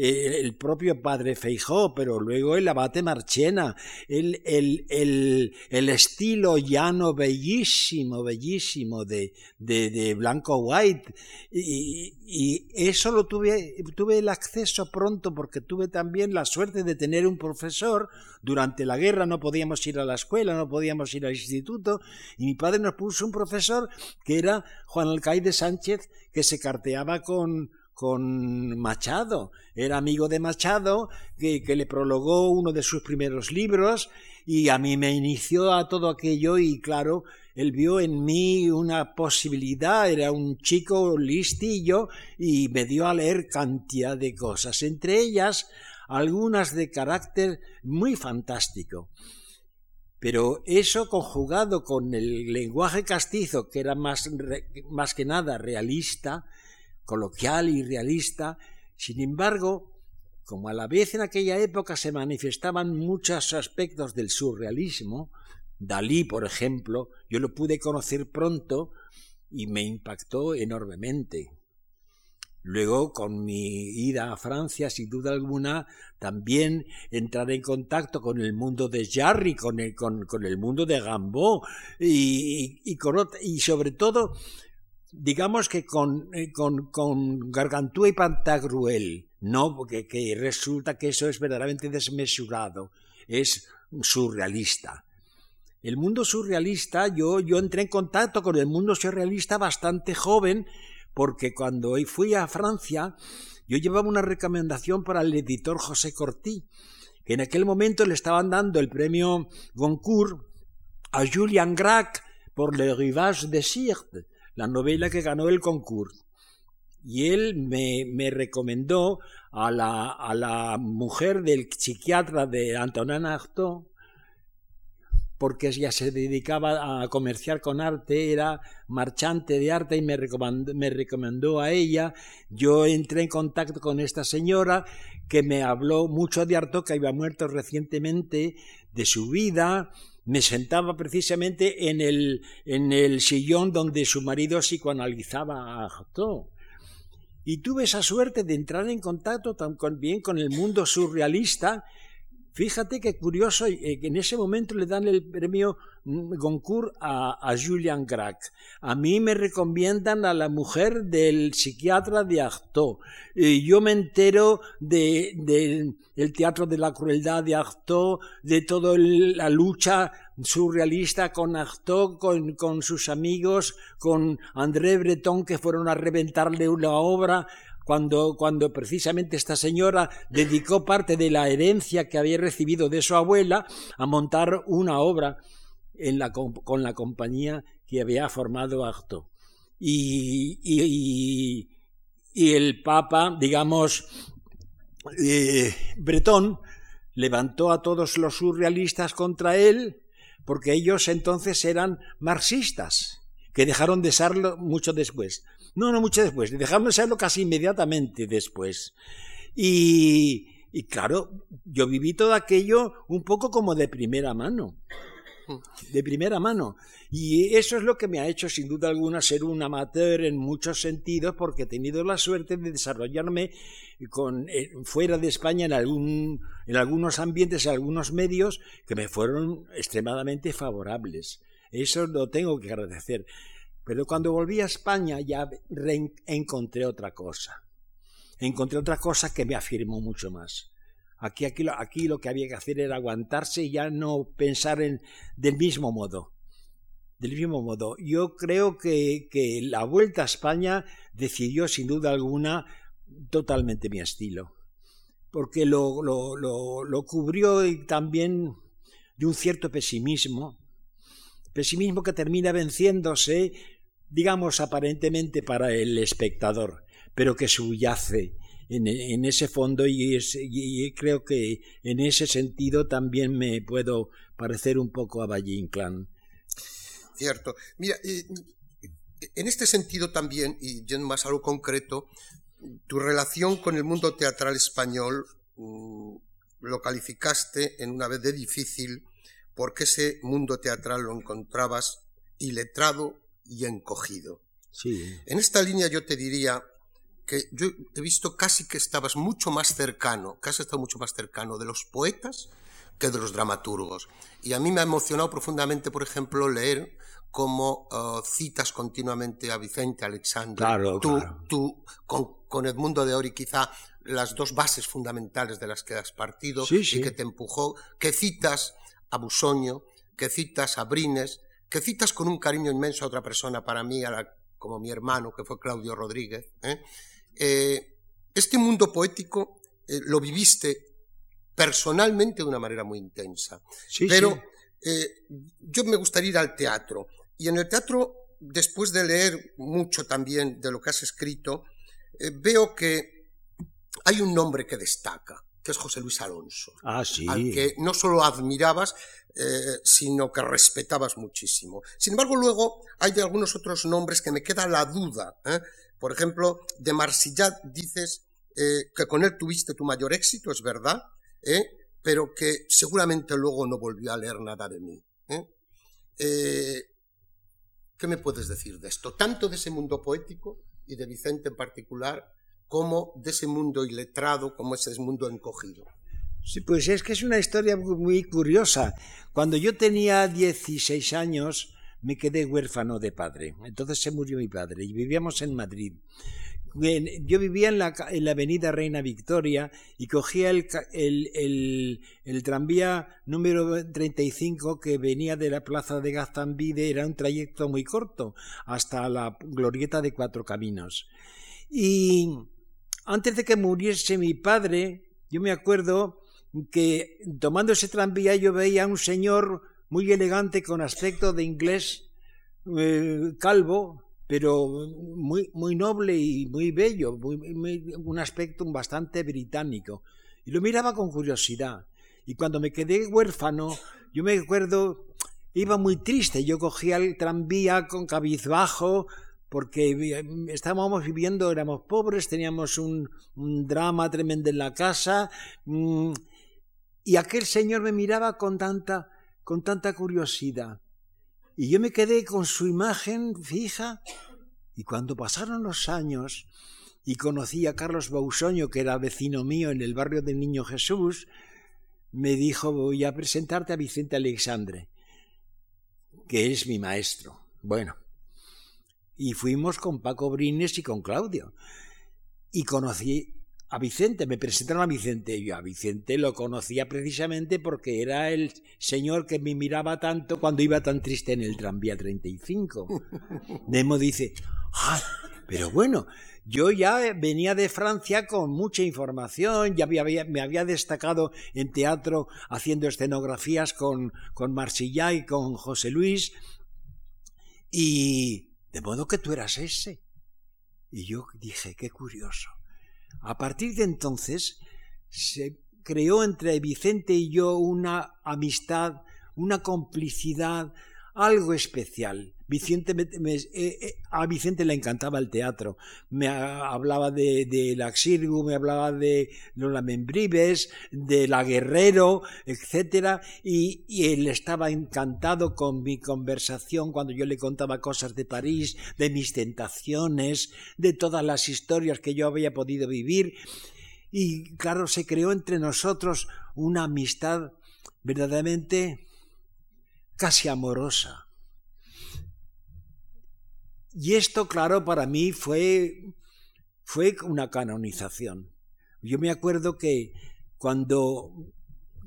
El propio padre Feijó, pero luego el abate Marchena, el, el, el, el estilo llano bellísimo, bellísimo de, de, de Blanco White. Y, y, eso lo tuve, tuve el acceso pronto porque tuve también la suerte de tener un profesor. Durante la guerra no podíamos ir a la escuela, no podíamos ir al instituto, y mi padre nos puso un profesor que era Juan Alcaide Sánchez, que se carteaba con, con Machado. Era amigo de Machado, que, le prologó uno de sus primeros libros y a mí me inició a todo aquello y claro, él vio en mí una posibilidad, era un chico listillo y me dio a leer cantidad de cosas, entre ellas algunas de carácter muy fantástico. Pero eso conjugado con el lenguaje castizo, que era más, más que nada realista, coloquial y realista, sin embargo, como a la vez en aquella época se manifestaban muchos aspectos del surrealismo, Dalí, por ejemplo, yo lo pude conocer pronto y me impactó enormemente. Luego, con mi ida a Francia, sin duda alguna, también entraré en contacto con el mundo de Jarry, con el, con, el mundo de Gambo y, y, y sobre todo digamos que con, eh, con, con Gargantúa y Pantagruel, no, que resulta que eso es verdaderamente desmesurado, es surrealista. El mundo surrealista, yo, yo entré en contacto con el mundo surrealista bastante joven, porque cuando fui a Francia, yo llevaba una recomendación para el editor José Cortí, que en aquel momento le estaban dando el premio Goncourt a Julian Gracq por Le Rivage de Sirte, la novela que ganó el concurso. Y él me, me recomendó a la, a la, mujer del psiquiatra de Antonin Artaud, porque ella se dedicaba a comerciar con arte, era marchante de arte y me recomendó, me recomendó, a ella. Yo entré en contacto con esta señora que me habló mucho de Artaud, que había muerto recientemente, de su vida, me sentaba precisamente en el, en el sillón donde su marido psicoanalizaba a Artaud. Y tuve esa suerte de entrar en contacto también con el mundo surrealista Fíjate qué curioso, eh, en ese momento le dan el premio Goncourt a, Julian Gracq. A mí me recomiendan a la mujer del psiquiatra de Artaud. Yo me entero del de, teatro de la crueldad de Artaud, de toda la lucha surrealista con Artaud, con, con sus amigos, con André Breton, que fueron a reventarle una obra, cuando, precisamente esta señora dedicó parte de la herencia que había recibido de su abuela a montar una obra en la, con la compañía que había formado Artaud. Y, y, y, el Papa, digamos, eh, Bretón, levantó a todos los surrealistas contra él, porque ellos entonces eran marxistas, que dejaron de serlo mucho después. No, no mucho después, dejaron de serlo casi inmediatamente después. Y, claro, yo viví todo aquello un poco como de primera mano de primera mano. Y eso es lo que me ha hecho, sin duda alguna, ser un amateur en muchos sentidos, porque he tenido la suerte de desarrollarme eh, fuera de España en, algún, en algunos ambientes, en algunos medios que me fueron extremadamente favorables. Eso lo tengo que agradecer. Pero cuando volví a España ya encontré otra cosa. Encontré otra cosa que me afirmó mucho más. Aquí, aquí, aquí lo que había que hacer era aguantarse y ya no pensar en, del mismo modo. Del mismo modo, yo creo que, que la vuelta a España decidió sin duda alguna totalmente mi estilo, porque lo, lo, lo, lo cubrió también de un cierto pesimismo, pesimismo que termina venciéndose, digamos, aparentemente para el espectador, pero que subyace en, ese fondo y, creo que en ese sentido también me puedo parecer un poco a Valle Inclán. Cierto. Mira, en este sentido también, y yendo más a lo concreto, tu relación con el mundo teatral español mm, lo calificaste en una vez de difícil porque ese mundo teatral lo encontrabas iletrado y encogido. Sí. En esta línea yo te diría que yo he visto casi que estabas mucho más cercano, casi estado mucho más cercano de los poetas que de los dramaturgos. Y a mí me ha emocionado profundamente, por ejemplo, leer cómo uh, citas continuamente a Vicente Alexandre. Claro, tú, claro. tú con, con, Edmundo de Ori, quizá las dos bases fundamentales de las que has partido sí, sí. y que te empujó, que citas a Busoño, que citas a Brines, que citas con un cariño inmenso a otra persona para mí, a la, como mi hermano, que fue Claudio Rodríguez. ¿eh? Eh, este mundo poético eh, lo viviste personalmente de una manera muy intensa. Sí, Pero sí. Yo me gustaría ir al teatro. Y en el teatro, después de leer mucho también de lo que has escrito, veo que hay un nombre que destaca, que es José Luis Alonso. Ah, sí. Al que no solo admirabas, eh, sino que respetabas muchísimo. Sin embargo, luego hay de algunos otros nombres que me queda la duda. ¿eh? Por ejemplo, de Marsillat dices eh, que con él tuviste tu mayor éxito, es verdad, pero que seguramente luego no volvió a leer nada de mí. ¿Qué me puedes decir de esto? Tanto de ese mundo poético y de Vicente en particular, como de ese mundo iletrado, como ese mundo encogido. Sí, pues es que es una historia muy curiosa. Cuando yo tenía 16 años, me quedé huérfano de padre. Entonces se murió mi padre y vivíamos en Madrid. Yo vivía en la, en la avenida Reina Victoria y cogía el, el, el, el, tranvía número 35 que venía de la plaza de Gaztambide. Era un trayecto muy corto hasta la glorieta de Cuatro Caminos. Y antes de que muriese mi padre, yo me acuerdo que tomando ese tranvía yo veía a un señor muy elegante con aspecto de inglés eh, calvo, pero muy, muy noble y muy bello, un aspecto bastante británico. Y lo miraba con curiosidad. Y cuando me quedé huérfano, yo me acuerdo, iba muy triste. Yo cogía el tranvía con cabizbajo, porque estábamos viviendo, éramos pobres, teníamos un, drama tremendo en la casa, mmm, y aquel señor me miraba con tanta, con tanta curiosidad. Y yo me quedé con su imagen fija. Y cuando pasaron los años y conocí a Carlos Bausoño, que era vecino mío en el barrio del Niño Jesús, me dijo, voy a presentarte a Vicente Alexandre, que es mi maestro. Bueno, y fuimos con Paco Brines y con Claudio. Y conocí a Vicente, me presentaron a Vicente. Yo a Vicente lo conocía precisamente porque era el señor que me miraba tanto cuando iba tan triste en el tranvía 35. Nemo dice, ¡ay! Pero bueno, yo ya venía de Francia con mucha información, ya me había destacado en teatro haciendo escenografías con, con Marsillá y con José Luis, y de modo que tú eras ese. Y yo dije, qué curioso. A partir de entonces se creó entre Vicente y yo una amistad, una complicidad, algo especial. Vicente eh, eh, a Vicente le encantaba el teatro. Me hablaba de, de Laxirgu, me hablaba de Lola Membrives, de La Guerrero, etc. Y, y, él estaba encantado con mi conversación cuando yo le contaba cosas de París, de mis tentaciones, de todas las historias que yo había podido vivir. Y claro, se creó entre nosotros una amistad verdaderamente casi amorosa. Y esto, claro, para mí fue, fue una canonización. Yo me acuerdo que cuando,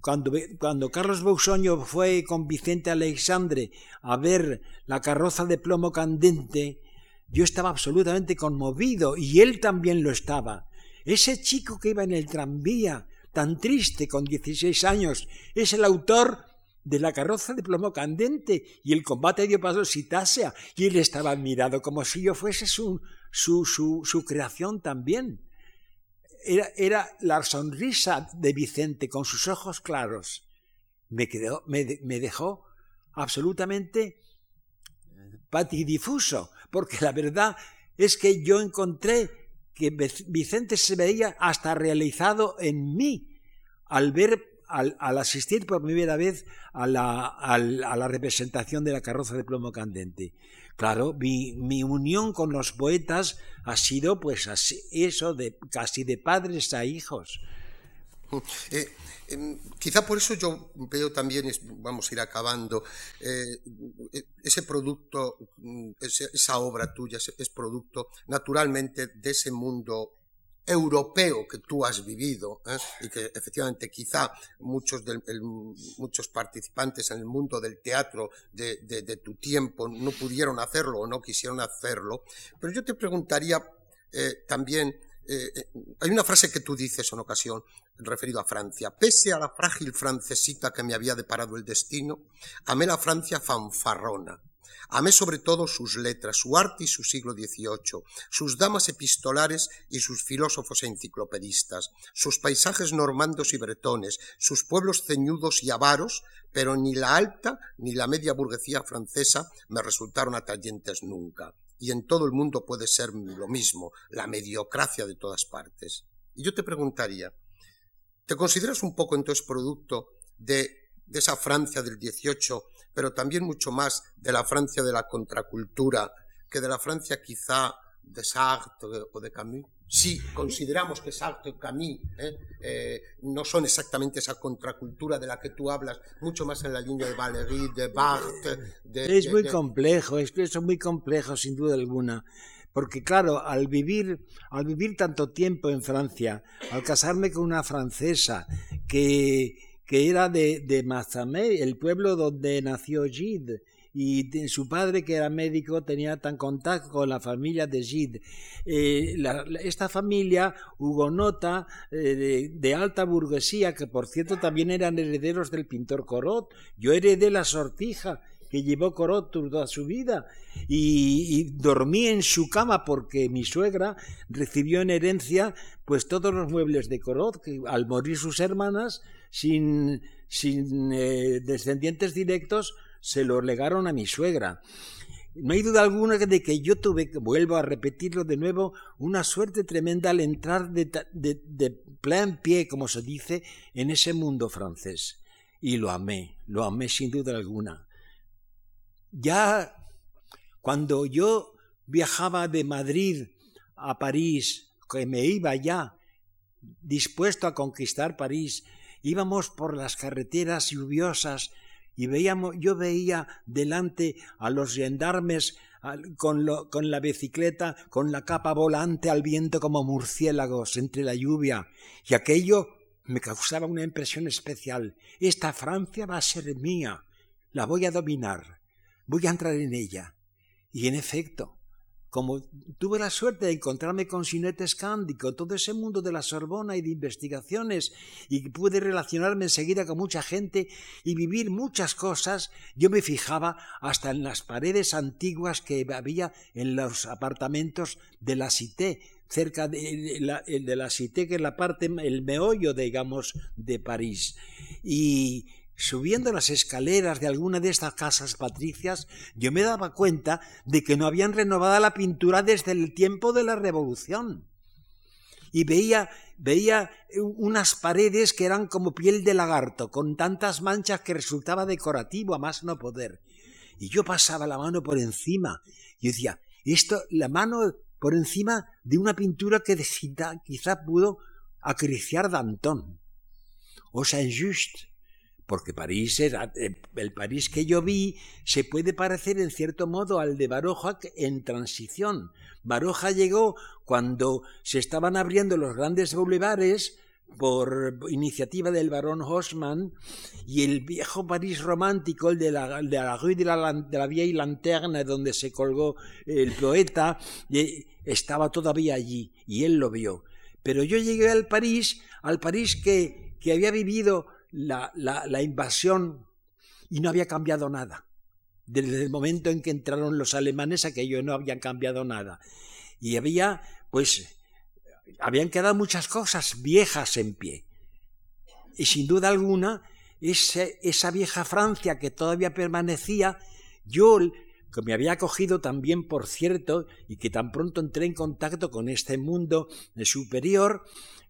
cuando, cuando Carlos Bausoño fue con Vicente Alexandre a ver la carroza de plomo candente, yo estaba absolutamente conmovido y él también lo estaba. Ese chico que iba en el tranvía, tan triste, con 16 años, es el autor de la carroza de plomo candente y el combate dio paso Sitasea y él estaba admirado como si yo fuese su, su, su, creación también. Era, era, la sonrisa de Vicente con sus ojos claros. Me, quedó, me, me dejó absolutamente patidifuso, porque la verdad es que yo encontré que Vicente se veía hasta realizado en mí al ver al, asistir por primera vez a la, a la, representación de la carroza de plomo candente. Claro, mi, mi unión con los poetas ha sido pues así, eso, de, casi de padres a hijos. Eh, em, quizá por eso yo veo también, vamos a ir acabando, eh, ese producto, mm, esa obra tuya es producto naturalmente de ese mundo europeo que tú has vivido ¿eh? y que efectivamente quizá muchos, muchos participantes en el mundo del teatro de, tu tiempo no pudieron hacerlo o no quisieron hacerlo, pero yo te preguntaría eh, también, eh, hay una frase que tú dices en ocasión referido a Francia, pese a la frágil francesita que me había deparado el destino, amé la Francia fanfarrona Amé sobre todo sus letras, su arte y su siglo XVIII, sus damas epistolares y sus filósofos e enciclopedistas, sus paisajes normandos y bretones, sus pueblos ceñudos y avaros, pero ni la alta ni la media burguesía francesa me resultaron atrayentes nunca. Y en todo el mundo puede ser lo mismo, la mediocracia de todas partes. Y yo te preguntaría, ¿te consideras un poco entonces producto de, de esa Francia del XVIII pero también mucho más de la Francia de la contracultura que de la Francia quizá de Sartre o de Camus. Si consideramos que Sartre y Camus ¿eh? Eh, no son exactamente esa contracultura de la que tú hablas, mucho más en la línea de Valéry, de Barthes. es muy complejo, es, es muy complejo sin duda alguna porque claro, al vivir, al vivir tanto tiempo en Francia, al casarme con una francesa que, que era de, de Mazamé, el pueblo donde nació Gide, y su padre, que era médico, tenía tan contacto con la familia de Gide. Eh, esta familia hugonota eh, de, alta burguesía, que por cierto también eran herederos del pintor Corot. Yo heredé la sortija que llevó Corot toda su vida y, y, dormí en su cama porque mi suegra recibió en herencia pues todos los muebles de Corot, que al morir sus hermanas sin, eh, descendientes directos, se lo legaron a mi suegra. No hay duda alguna de que yo tuve, vuelvo a repetirlo de nuevo, una suerte tremenda al entrar de, de, de plan pie, como se dice, en ese mundo francés. Y lo amé, lo amé sin duda alguna. Ya cuando yo viajaba de Madrid a París, que me iba ya dispuesto a conquistar París, íbamos por las carreteras lluviosas y veíamos, yo veía delante a los gendarmes con, con la bicicleta, con la capa volante al viento como murciélagos entre la lluvia. Y aquello me causaba una impresión especial. Esta Francia va a ser mía. La voy a dominar. Voy a entrar en ella. Y en efecto, como tuve la suerte de encontrarme con Sinette Scandi, con todo ese mundo de la Sorbona y de investigaciones, y pude relacionarme enseguida con mucha gente y vivir muchas cosas, yo me fijaba hasta en las paredes antiguas que había en los apartamentos de la Cité, cerca de la, de la Cité, que es la parte, el meollo, digamos, de París. Y subiendo las escaleras de alguna de estas casas patricias, yo me daba cuenta de que no habían renovado la pintura desde el tiempo de la Revolución. Y veía, veía unas paredes que eran como piel de lagarto, con tantas manchas que resultaba decorativo a más no poder. Y yo pasaba la mano por encima y decía, esto, la mano por encima de una pintura que quizá, pudo acariciar Danton o Saint-Just porque París era eh, el París que yo vi se puede parecer en cierto modo al de Baroja en transición. Baroja llegó cuando se estaban abriendo los grandes bulevares por iniciativa del barón Haussmann y el viejo París romántico, el de la, de la rue de la, de la Vieille Lanterne, donde se colgó el poeta, estaba todavía allí y él lo vio. Pero yo llegué al París, al París que, que había vivido la, la, invasión y no había cambiado nada. Desde el momento en que entraron los alemanes, aquello no había cambiado nada. Y había, pues, habían quedado muchas cosas viejas en pie. Y sin duda alguna, esa vieja Francia que todavía permanecía, yo, que me había acogido también, por cierto, y que tan pronto entré en contacto con este mundo superior,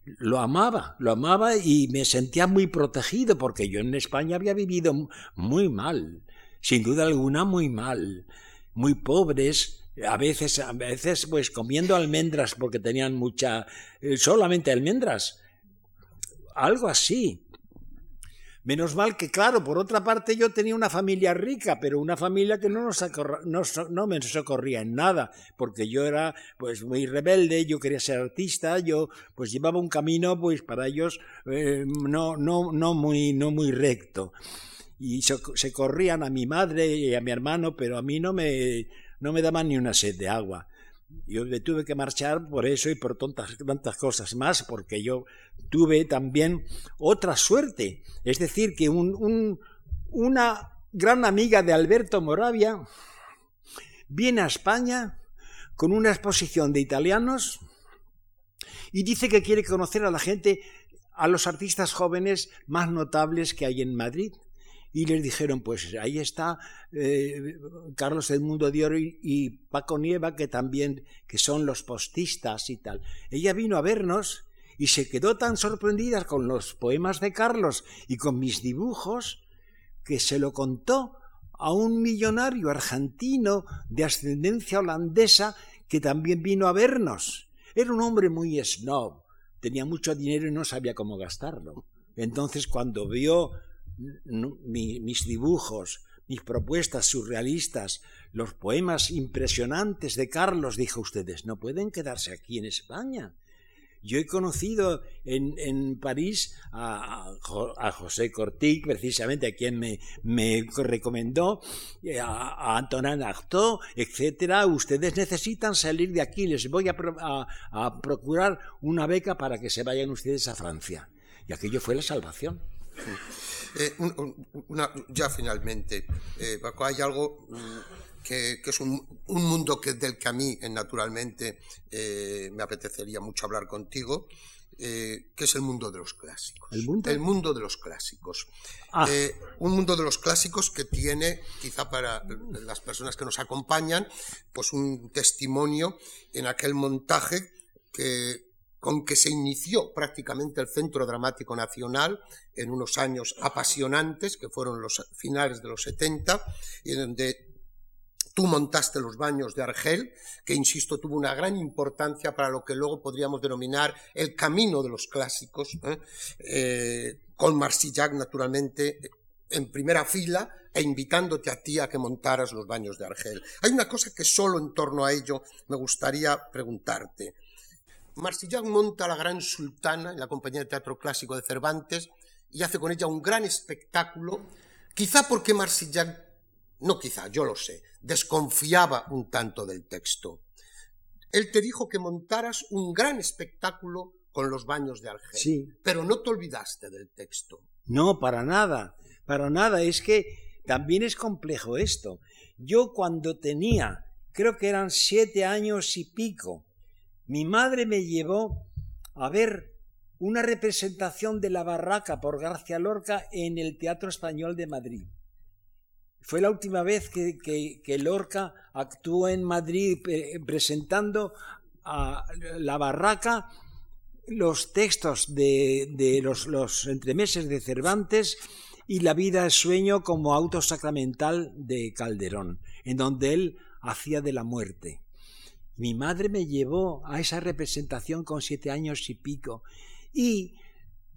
lo amaba, lo amaba y me sentía muy protegido porque yo en España había vivido muy mal, sin duda alguna muy mal, muy pobres, a veces, a veces pues comiendo almendras porque tenían mucha, eh, solamente almendras, algo así. Menos mal que, claro, por otra parte yo tenía una familia rica, pero una familia que no, nos no, me socorría en nada, porque yo era pues muy rebelde, yo quería ser artista, yo pues llevaba un camino pues para ellos eh, no, no, no, muy, no muy recto. Y se, corrían a mi madre y a mi hermano, pero a mí no me, no me daban ni una sed de agua. Yo le tuve que marchar por eso y por tantas, tantas cosas más, porque yo tuve también otra suerte. Es decir, que una gran amiga de Alberto Moravia viene a España con una exposición de italianos y dice que quiere conocer a la gente, a los artistas jóvenes más notables que hay en Madrid y les dijeron, pues ahí está eh, Carlos del Mundo de Oro y, Paco Nieva, que también, que son los postistas y tal. Ella vino a vernos y se quedó tan sorprendida con los poemas de Carlos y con mis dibujos que se lo contó a un millonario argentino de ascendencia holandesa que también vino a vernos. Era un hombre muy snob, tenía mucho dinero y no sabía cómo gastarlo. Entonces cuando vio mis dibujos, mis propuestas surrealistas, los poemas impresionantes de Carlos, dijo ustedes, no pueden quedarse aquí en España. Yo he conocido en, en París a, José Cortic, precisamente a quien me, me recomendó, eh, a, a Antonin Artaud, etcétera. Ustedes necesitan salir de aquí. Les voy a, procurar una beca para que se vayan ustedes a Francia. Y aquello fue la salvación. Eh, ya finalmente, eh, hay algo mm, que, es un, mundo que, del que a mí eh, naturalmente me apetecería mucho hablar contigo, que es el mundo de los clásicos. ¿El mundo? El mundo de los clásicos. Ah. un mundo de los clásicos que tiene, quizá para las personas que nos acompañan, pues un testimonio en aquel montaje que con que se inició prácticamente el Centro Dramático Nacional en unos años apasionantes, que fueron los finales de los 70, y donde tú montaste los baños de Argel, que, insisto, tuvo una gran importancia para lo que luego podríamos denominar el camino de los clásicos, ¿eh? Eh, con Marsillac, naturalmente, en primera fila e invitándote a ti a que montaras los baños de Argel. Hay una cosa que solo en torno a ello me gustaría preguntarte. Marsillac monta la Gran Sultana en la Compañía de Teatro Clásico de Cervantes y hace con ella un gran espectáculo, quizá porque Marsillac, no quizá, yo lo sé, desconfiaba un tanto del texto. Él te dijo que montaras un gran espectáculo con los baños de Argel, Sí. pero no te olvidaste del texto. No, para nada, para nada. Es que también es complejo esto. Yo cuando tenía, creo que eran siete años y pico, mi madre me llevó a ver una representación de la barraca por García Lorca en el Teatro Español de Madrid. Fue la última vez que, Lorca actuó en Madrid eh, presentando a la barraca los textos de, de los, los entremeses de Cervantes y La vida es sueño como auto sacramental de Calderón, en donde él hacía de la muerte. Mi madre me llevó a esa representación con siete años y pico. Y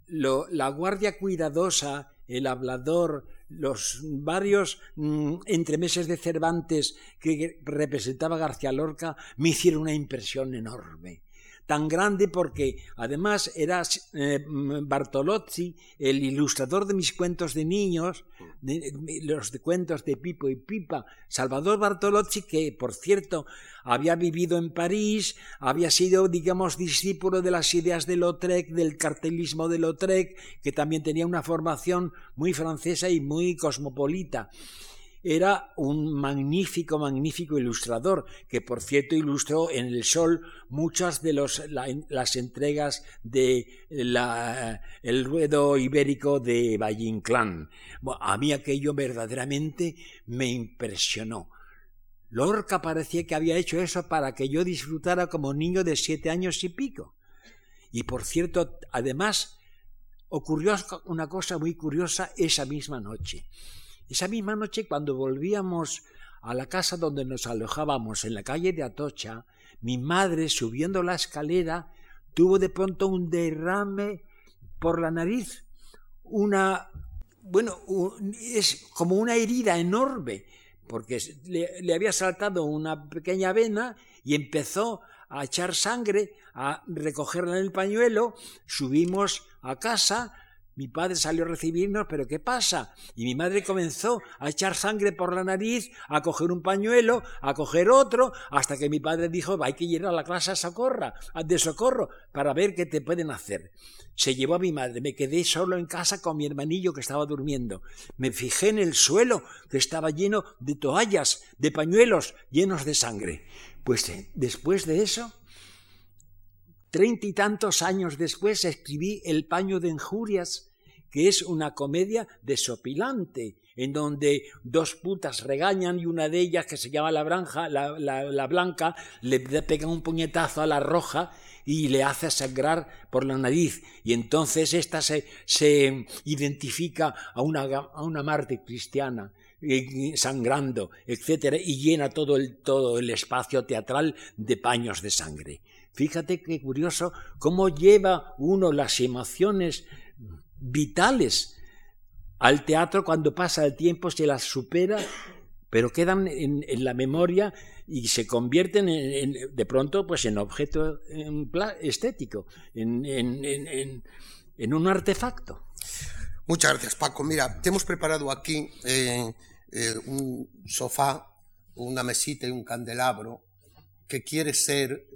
la guardia cuidadosa, el hablador, los varios mm, entremeses de Cervantes que representaba García Lorca me hicieron una impresión enorme tan grande porque además era eh, Bartolozzi, el ilustrador de mis cuentos de niños, los de cuentos de Pipo y Pipa, Salvador Bartolozzi, que por cierto había vivido en París, había sido, digamos, discípulo de las ideas de Lautrec, del cartelismo de Lautrec, que también tenía una formación muy francesa y muy cosmopolita era un magnífico, magnífico ilustrador, que por cierto ilustró en el sol muchas de los, la, las entregas de la, el ruedo ibérico de Valle Inclán. Bueno, a mí aquello verdaderamente me impresionó. Lorca parecía que había hecho eso para que yo disfrutara como niño de siete años y pico. Y por cierto, además, ocurrió una cosa muy curiosa esa misma noche. Esa misma noche, cuando volvíamos a la casa donde nos alojábamos en la calle de Atocha, mi madre, subiendo la escalera, tuvo de pronto un derrame por la nariz. Una. Bueno, es como una herida enorme, porque le, le había saltado una pequeña vena y empezó a echar sangre, a recogerla en el pañuelo. Subimos a casa, mi padre salió a recibirnos, pero ¿qué pasa? Y mi madre comenzó a echar sangre por la nariz, a coger un pañuelo, a coger otro, hasta que mi padre dijo, hay que a la clase a socorra, de socorro, para ver qué te pueden hacer. Se llevó a mi madre, me quedé solo en casa con mi hermanillo que estaba durmiendo. Me fijé en el suelo, que estaba lleno de toallas, de pañuelos, llenos de sangre. Pues después de eso, treinta y tantos años después escribí El paño de injurias, que es una comedia desopilante, en donde dos putas regañan y una de ellas, que se llama la, branja, la, la, la blanca, le pega un puñetazo a la roja y le hace sangrar por la nariz. Y entonces ésta se, se identifica a una, a una Marte cristiana sangrando, etcétera, y llena todo el, todo el espacio teatral de paños de sangre. Fíjate qué curioso cómo lleva uno las emociones vitales al teatro cuando pasa el tiempo, se las supera, pero quedan en, la memoria y se convierten en, en, de pronto pues en objeto estético, en, en, un artefacto. Muchas gracias, Paco. Mira, te hemos preparado aquí eh, eh, un sofá, una mesita y un candelabro que quiere ser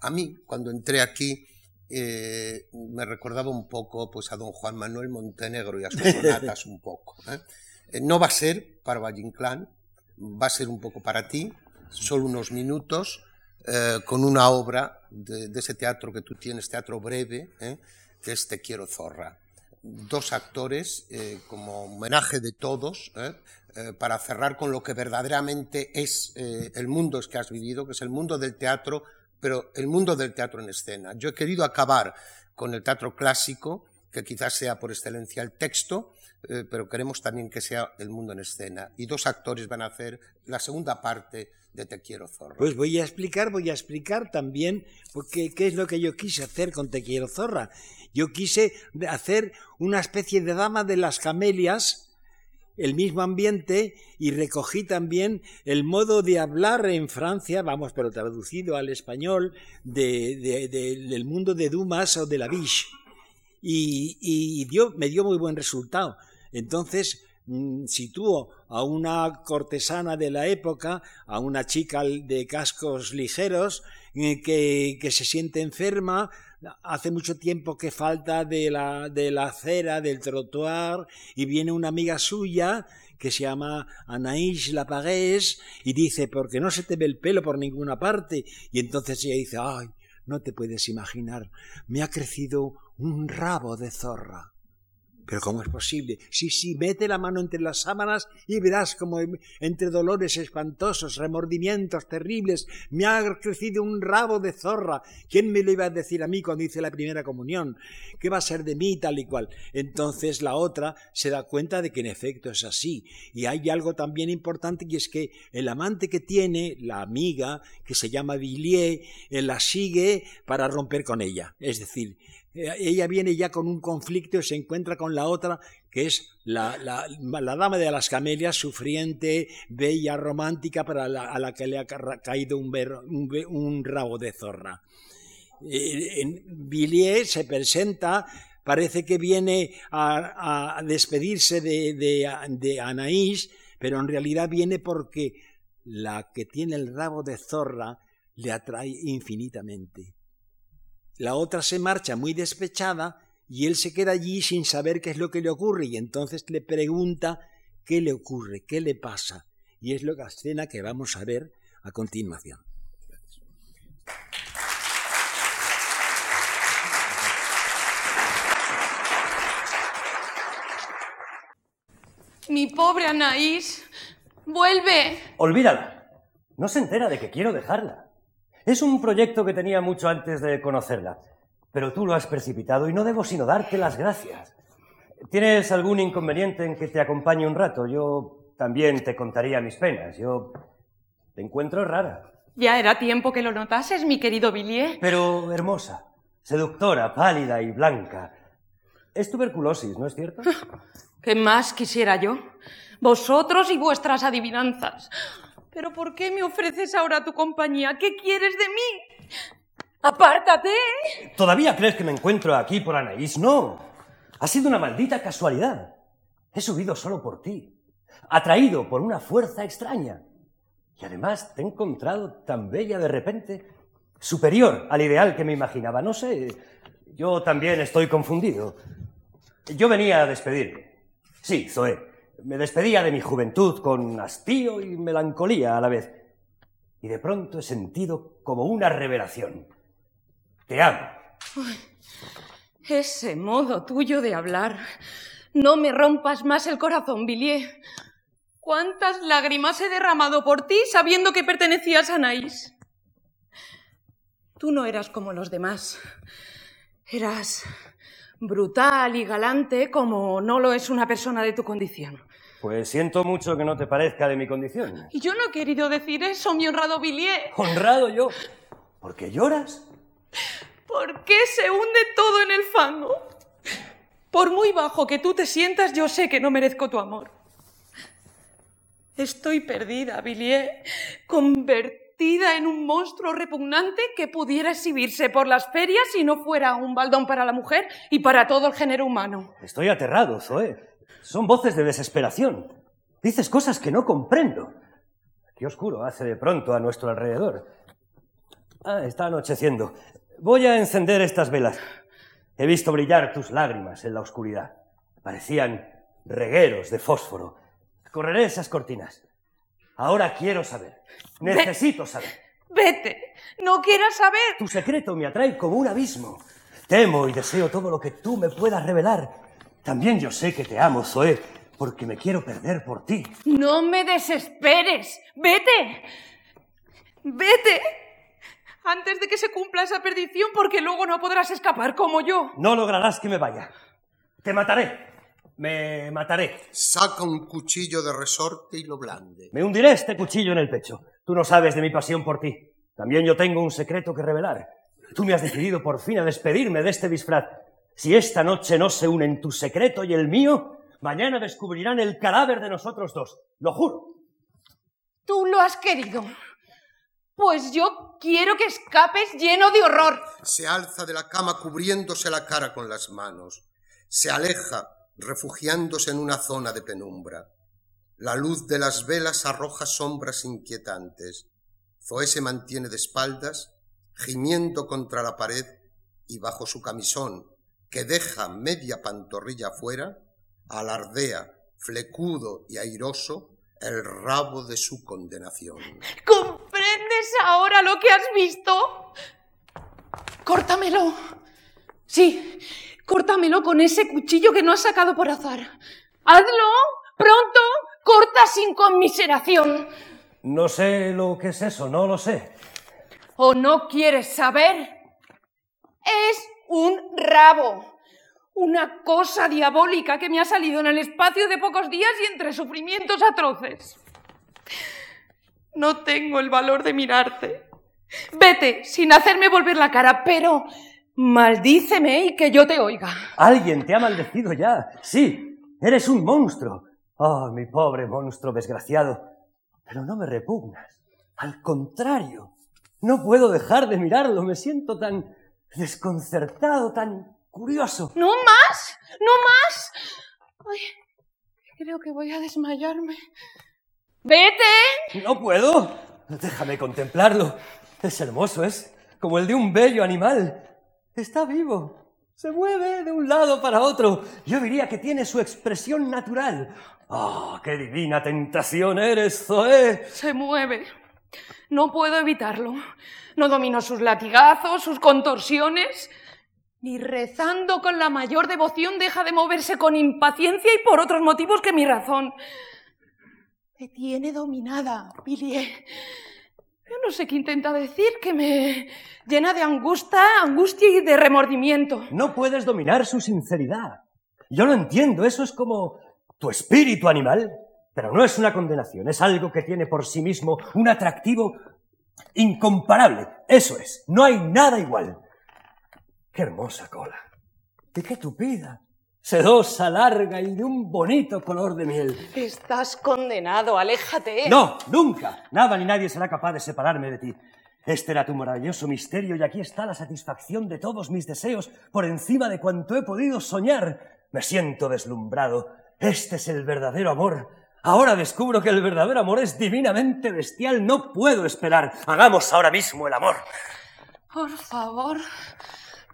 a mí, cuando entré aquí, eh, me recordaba un poco pues, a don Juan Manuel Montenegro y a sus sonatas un poco. ¿eh? no va a ser para Valle Inclán, va a ser un poco para ti, solo unos minutos, eh, con una obra de, de, ese teatro que tú tienes, teatro breve, que es Te quiero zorra. Dos actores, eh, como homenaje de todos, eh, para cerrar con lo que verdaderamente es eh, el mundo que has vivido, que es el mundo del teatro pero el mundo del teatro en escena. Yo he querido acabar con el teatro clásico, que quizás sea por excelencia el texto, eh, pero queremos también que sea el mundo en escena. Y dos actores van a hacer la segunda parte de Te quiero zorra. Pues voy a explicar, voy a explicar también porque, qué es lo que yo quise hacer con Te quiero zorra. Yo quise hacer una especie de dama de las camelias el mismo ambiente y recogí también el modo de hablar en Francia, vamos, pero traducido al español, del mundo de Dumas o de la Biche. Y, me dio muy buen resultado. Entonces, mm, sitúo a una cortesana de la época, a una chica de cascos ligeros, eh, que se siente enferma, hace mucho tiempo que falta de la, de la acera, del trotuar, y viene una amiga suya que se llama Anaïs Lapagués y dice, porque no se te ve el pelo por ninguna parte. Y entonces ella dice, ay, no te puedes imaginar, me ha crecido un rabo de zorra. Pero ¿cómo es posible? Sí, sí, mete la mano entre las sábanas y verás como entre dolores espantosos, remordimientos terribles, me ha crecido un rabo de zorra. ¿Quién me lo iba a decir a mí cuando hice la primera comunión? ¿Qué va a ser de mí tal y cual? Entonces la otra se da cuenta de que en efecto es así. Y hay algo también importante y es que el amante que tiene, la amiga, que se llama Villiers, eh, la sigue para romper con ella. Es decir, ella viene ya con un conflicto y se encuentra con la otra, que es la, dama de las camelias, sufriente, bella, romántica, para a la que le ha caído un, rabo de zorra. Eh, Villiers se presenta, parece que viene a, despedirse de, de Anaís, pero en realidad viene porque la que tiene el rabo de zorra le atrae infinitamente. La otra se marcha muy despechada y él se queda allí sin saber qué es lo que le ocurre y entonces le pregunta qué le ocurre, qué le pasa. Y es la escena que vamos a ver a continuación. Mi pobre Anaís, vuelve. Olvídala. No se entera de que quiero dejarla. Es un proyecto que tenía mucho antes de conocerla, pero tú lo has precipitado y no debo sino darte las gracias. ¿Tienes algún inconveniente en que te acompañe un rato? Yo también te contaría mis penas. Yo te encuentro rara. Ya era tiempo que lo notases, mi querido Villiers. Pero hermosa, seductora, pálida y blanca. Es tuberculosis, ¿no es cierto? ¿Qué más quisiera yo? Vosotros y vuestras adivinanzas. Pero ¿por qué me ofreces ahora tu compañía? ¿Qué quieres de mí? ¡Apártate! ¿Todavía crees que me encuentro aquí por Anaís? No. Ha sido una maldita casualidad. He subido solo por ti, atraído por una fuerza extraña. Y además te he encontrado tan bella de repente, superior al ideal que me imaginaba. No sé, yo también estoy confundido. Yo venía a despedirme. Sí, Zoé, me despedía de mi juventud con hastío y melancolía a la vez. Y de pronto he sentido como una revelación. Te amo. ese modo tuyo de hablar. No me rompas más el corazón, Villiers. ¿Cuántas lágrimas he derramado por ti sabiendo que pertenecías a Anaís? Tú no eras como los demás. Eras brutal y galante como no lo es una persona de tu condición. Pues siento mucho que no te parezca de mi condición. Y yo no he querido decir eso, mi honrado Villiers. ¿Honrado yo? ¿Por qué lloras? ¿Por qué se hunde todo en el fango? Por muy bajo que tú te sientas, yo sé que no merezco tu amor. Estoy perdida, Villiers, convertida en un monstruo repugnante que pudiera exhibirse por las ferias si no fuera un baldón para la mujer y para todo el género humano. Estoy aterrado, Zoe. Son voces de desesperación. Dices cosas que no comprendo. Qué oscuro hace de pronto a nuestro alrededor. Ah, está anocheciendo. Voy a encender estas velas. He visto brillar tus lágrimas en la oscuridad. Parecían regueros de fósforo. Correré esas cortinas. Ahora quiero saber. Necesito saber. Vete. No quieras saber. Tu secreto me atrae como un abismo. Temo y deseo todo lo que tú me puedas revelar. También yo sé que te amo, Zoe, porque me quiero perder por ti. No me desesperes. Vete. Vete. Antes de que se cumpla esa perdición, porque luego no podrás escapar como yo. No lograrás que me vaya. Te mataré. Me mataré. Saca un cuchillo de resorte y lo blande. Me hundiré este cuchillo en el pecho. Tú no sabes de mi pasión por ti. También yo tengo un secreto que revelar. Tú me has decidido por fin a despedirme de este disfraz. Si esta noche no se unen tu secreto y el mío, Mañana descubrirán el cadáver de nosotros dos. Lo juro. Tú lo has querido. Pues yo quiero que escapes lleno de horror. Se alza de la cama cubriéndose la cara con las manos. Se aleja, refugiándose en una zona de penumbra. La luz de las velas arroja sombras inquietantes. Zoé se mantiene de espaldas, gimiendo contra la pared, y bajo su camisón, que deja media pantorrilla fuera, alardea, flecudo y airoso, el rabo de su condenación. ¿Comprendes ahora lo que has visto? Córtamelo. Sí, córtamelo con ese cuchillo que no has sacado por azar. Hazlo, pronto, corta sin conmiseración. No sé lo que es eso, no lo sé. ¿O no quieres saber? Es un rabo. Una cosa diabólica que me ha salido en el espacio de pocos días y entre sufrimientos atroces. No tengo el valor de mirarte. Vete, sin hacerme volver la cara, pero maldíceme y que yo te oiga. Alguien te ha maldecido ya. Sí, eres un monstruo. Oh, mi pobre monstruo desgraciado. Pero no me repugnas. Al contrario, no puedo dejar de mirarlo. Me siento tan desconcertado, tan curioso. ¿No más? ¿No más? Ay, creo que voy a desmayarme. ¡Vete! No puedo. Déjame contemplarlo. Es hermoso, es como el de un bello animal. Está vivo. Se mueve de un lado para otro. Yo diría que tiene su expresión natural. ¡Ah, qué divina tentación eres, Zoé! Se mueve. No puedo evitarlo. No domino sus latigazos, sus contorsiones. Ni rezando con la mayor devoción deja de moverse con impaciencia y por otros motivos que mi razón. Me tiene dominada, Billie. Yo no sé qué intenta decir, que me llena de angustia, angustia y de remordimiento. No puedes dominar su sinceridad. Yo lo entiendo, eso es como tu espíritu animal. Pero no es una condenación, es algo que tiene por sí mismo un atractivo incomparable. Eso es, no hay nada igual. Qué hermosa cola. Y qué tupida. Sedosa, larga y de un bonito color de miel. Estás condenado, aléjate. No, nunca. Nada ni nadie será capaz de separarme de ti. Este era tu maravilloso misterio y aquí está la satisfacción de todos mis deseos por encima de cuanto he podido soñar. Me siento deslumbrado. Este es el verdadero amor. Ahora descubro que el verdadero amor es divinamente bestial. No puedo esperar. Hagamos ahora mismo el amor. Por favor,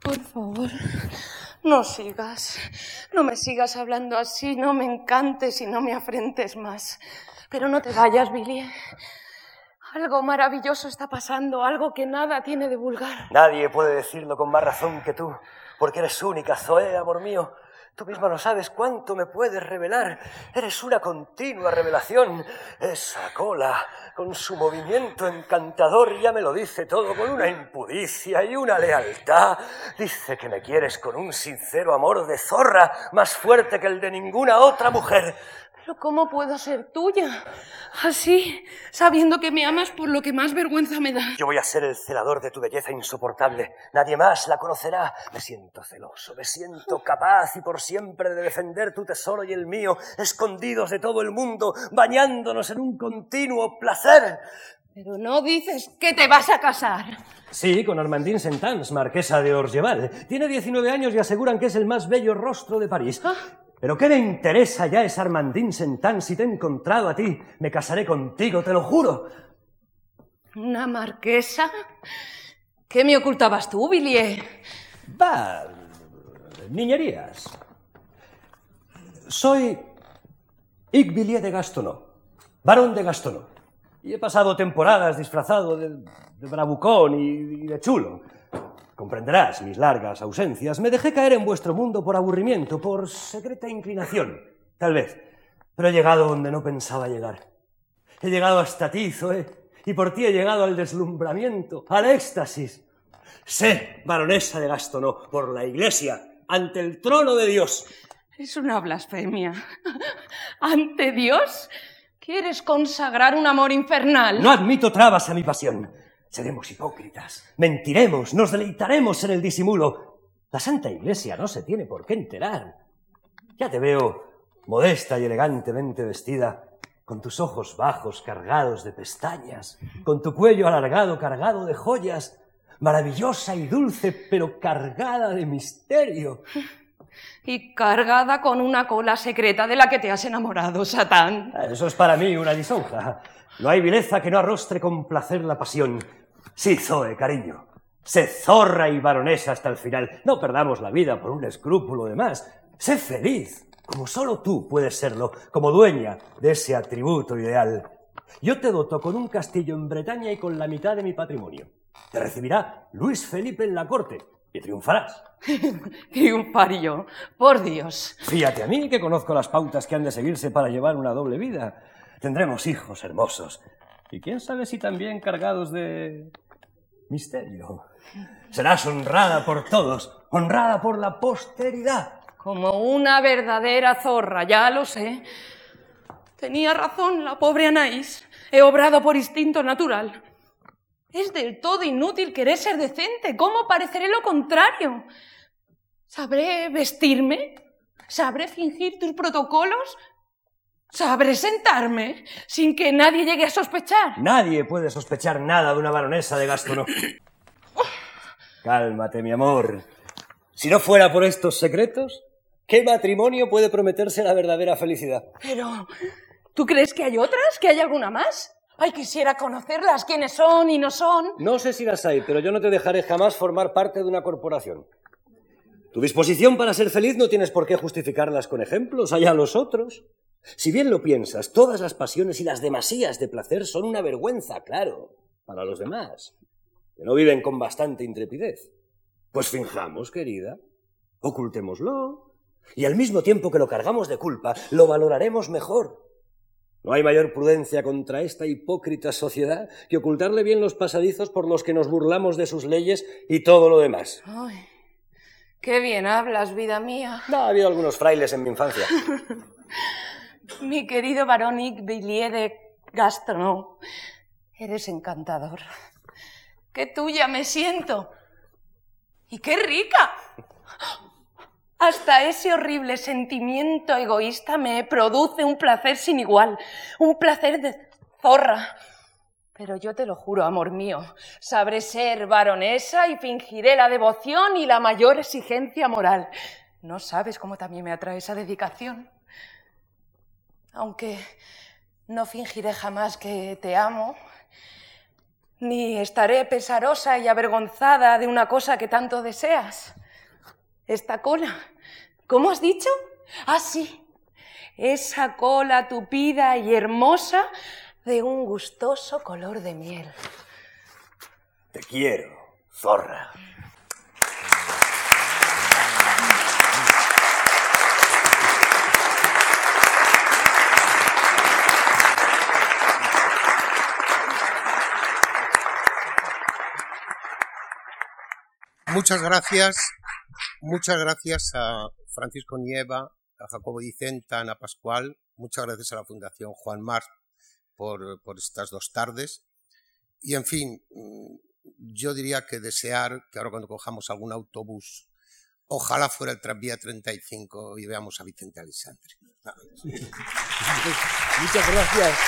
por favor, no sigas. No me sigas hablando así, no me encantes y no me afrentes más. Pero no te vayas, Billy. Algo maravilloso está pasando, algo que nada tiene de vulgar. Nadie puede decirlo con más razón que tú, porque eres única, Zoé, amor mío. Tú misma no sabes cuánto me puedes revelar. Eres una continua revelación. Esa cola, con su movimiento encantador, ya me lo dice todo, con una impudicia y una lealtad. Dice que me quieres con un sincero amor de zorra, más fuerte que el de ninguna otra mujer. Pero ¿cómo puedo ser tuya? Así, sabiendo que me amas por lo que más vergüenza me da. Yo voy a ser el celador de tu belleza insoportable. Nadie más la conocerá. Me siento celoso, me siento capaz y por siempre de defender tu tesoro y el mío, escondidos de todo el mundo, bañándonos en un continuo placer. Pero no dices que te vas a casar. Sí, con Armandine Sentans, marquesa de Orgeval. Tiene 19 años y aseguran que es el más bello rostro de París. Pero ¿qué me interesa ya es Armandine Sentans si te he encontrado a ti? Me casaré contigo, te lo juro. ¿Una marquesa? ¿Qué me ocultabas tú, Billy? Va, niñerías. Soy Villiers de Gastonó, barón de Gastonó. Y he pasado temporadas disfrazado de, de bravucón y, y de chulo. Comprenderás mis largas ausencias. Me dejé caer en vuestro mundo por aburrimiento, por secreta inclinación, tal vez. Pero he llegado donde no pensaba llegar. He llegado hasta ti, Zoe, y por ti he llegado al deslumbramiento, al éxtasis. Sé, baronesa de Gastonó, por la iglesia, ante el trono de Dios. Es una blasfemia. ¿Ante Dios? ¿Quieres consagrar un amor infernal? No admito trabas a mi pasión. Seremos hipócritas, mentiremos, nos deleitaremos en el disimulo. La Santa Iglesia no se tiene por qué enterar. Ya te veo modesta y elegantemente vestida, con tus ojos bajos cargados de pestañas, con tu cuello alargado cargado de joyas, maravillosa y dulce, pero cargada de misterio. Y cargada con una cola secreta de la que te has enamorado, Satán. Eso es para mí una lisonja. No hay vileza que no arrostre con placer la pasión. Sí, Zoe, cariño. Sé zorra y baronesa hasta el final. No perdamos la vida por un escrúpulo de más. Sé feliz, como solo tú puedes serlo, como dueña de ese atributo ideal. Yo te doto con un castillo en Bretaña y con la mitad de mi patrimonio. Te recibirá Luis Felipe en la corte y triunfarás. Triunfar yo, por Dios. Fíjate a mí que conozco las pautas que han de seguirse para llevar una doble vida. Tendremos hijos hermosos. Y quién sabe si también cargados de misterio. Serás honrada por todos, honrada por la posteridad. Como una verdadera zorra, ya lo sé. Tenía razón la pobre Anaís. He obrado por instinto natural. Es del todo inútil querer ser decente. ¿Cómo pareceré lo contrario? ¿Sabré vestirme? ¿Sabré fingir tus protocolos? ¿Sabré sentarme sin que nadie llegue a sospechar? Nadie puede sospechar nada de una baronesa de Gastono. Cálmate, mi amor. Si no fuera por estos secretos, ¿qué matrimonio puede prometerse la verdadera felicidad? Pero, ¿tú crees que hay otras? ¿Que hay alguna más? Ay, quisiera conocerlas, quiénes son y no son. No sé si las hay, pero yo no te dejaré jamás formar parte de una corporación. Tu disposición para ser feliz no tienes por qué justificarlas con ejemplos, allá los otros. Si bien lo piensas, todas las pasiones y las demasías de placer son una vergüenza, claro, para los demás, que no viven con bastante intrepidez. Pues finjamos, querida, ocultémoslo, y al mismo tiempo que lo cargamos de culpa, lo valoraremos mejor. No hay mayor prudencia contra esta hipócrita sociedad que ocultarle bien los pasadizos por los que nos burlamos de sus leyes y todo lo demás. Ay, qué bien hablas, vida mía. No, ha habido algunos frailes en mi infancia. Mi querido Baronic Villiers de Gastronom, eres encantador. ¡Qué tuya me siento! ¡Y qué rica! Hasta ese horrible sentimiento egoísta me produce un placer sin igual, un placer de zorra. Pero yo te lo juro, amor mío, sabré ser baronesa y fingiré la devoción y la mayor exigencia moral. No sabes cómo también me atrae esa dedicación. Aunque no fingiré jamás que te amo, ni estaré pesarosa y avergonzada de una cosa que tanto deseas. Esta cola. ¿Cómo has dicho? Ah, sí. Esa cola tupida y hermosa de un gustoso color de miel. Te quiero, zorra. Muchas gracias, muchas gracias a Francisco Nieva, a Jacobo Dicenta, a Ana Pascual, muchas gracias a la Fundación Juan Mar por, por estas dos tardes. Y en fin, yo diría que desear que ahora cuando cojamos algún autobús, ojalá fuera el tranvía 35 y veamos a Vicente Alexandre. Muchas gracias.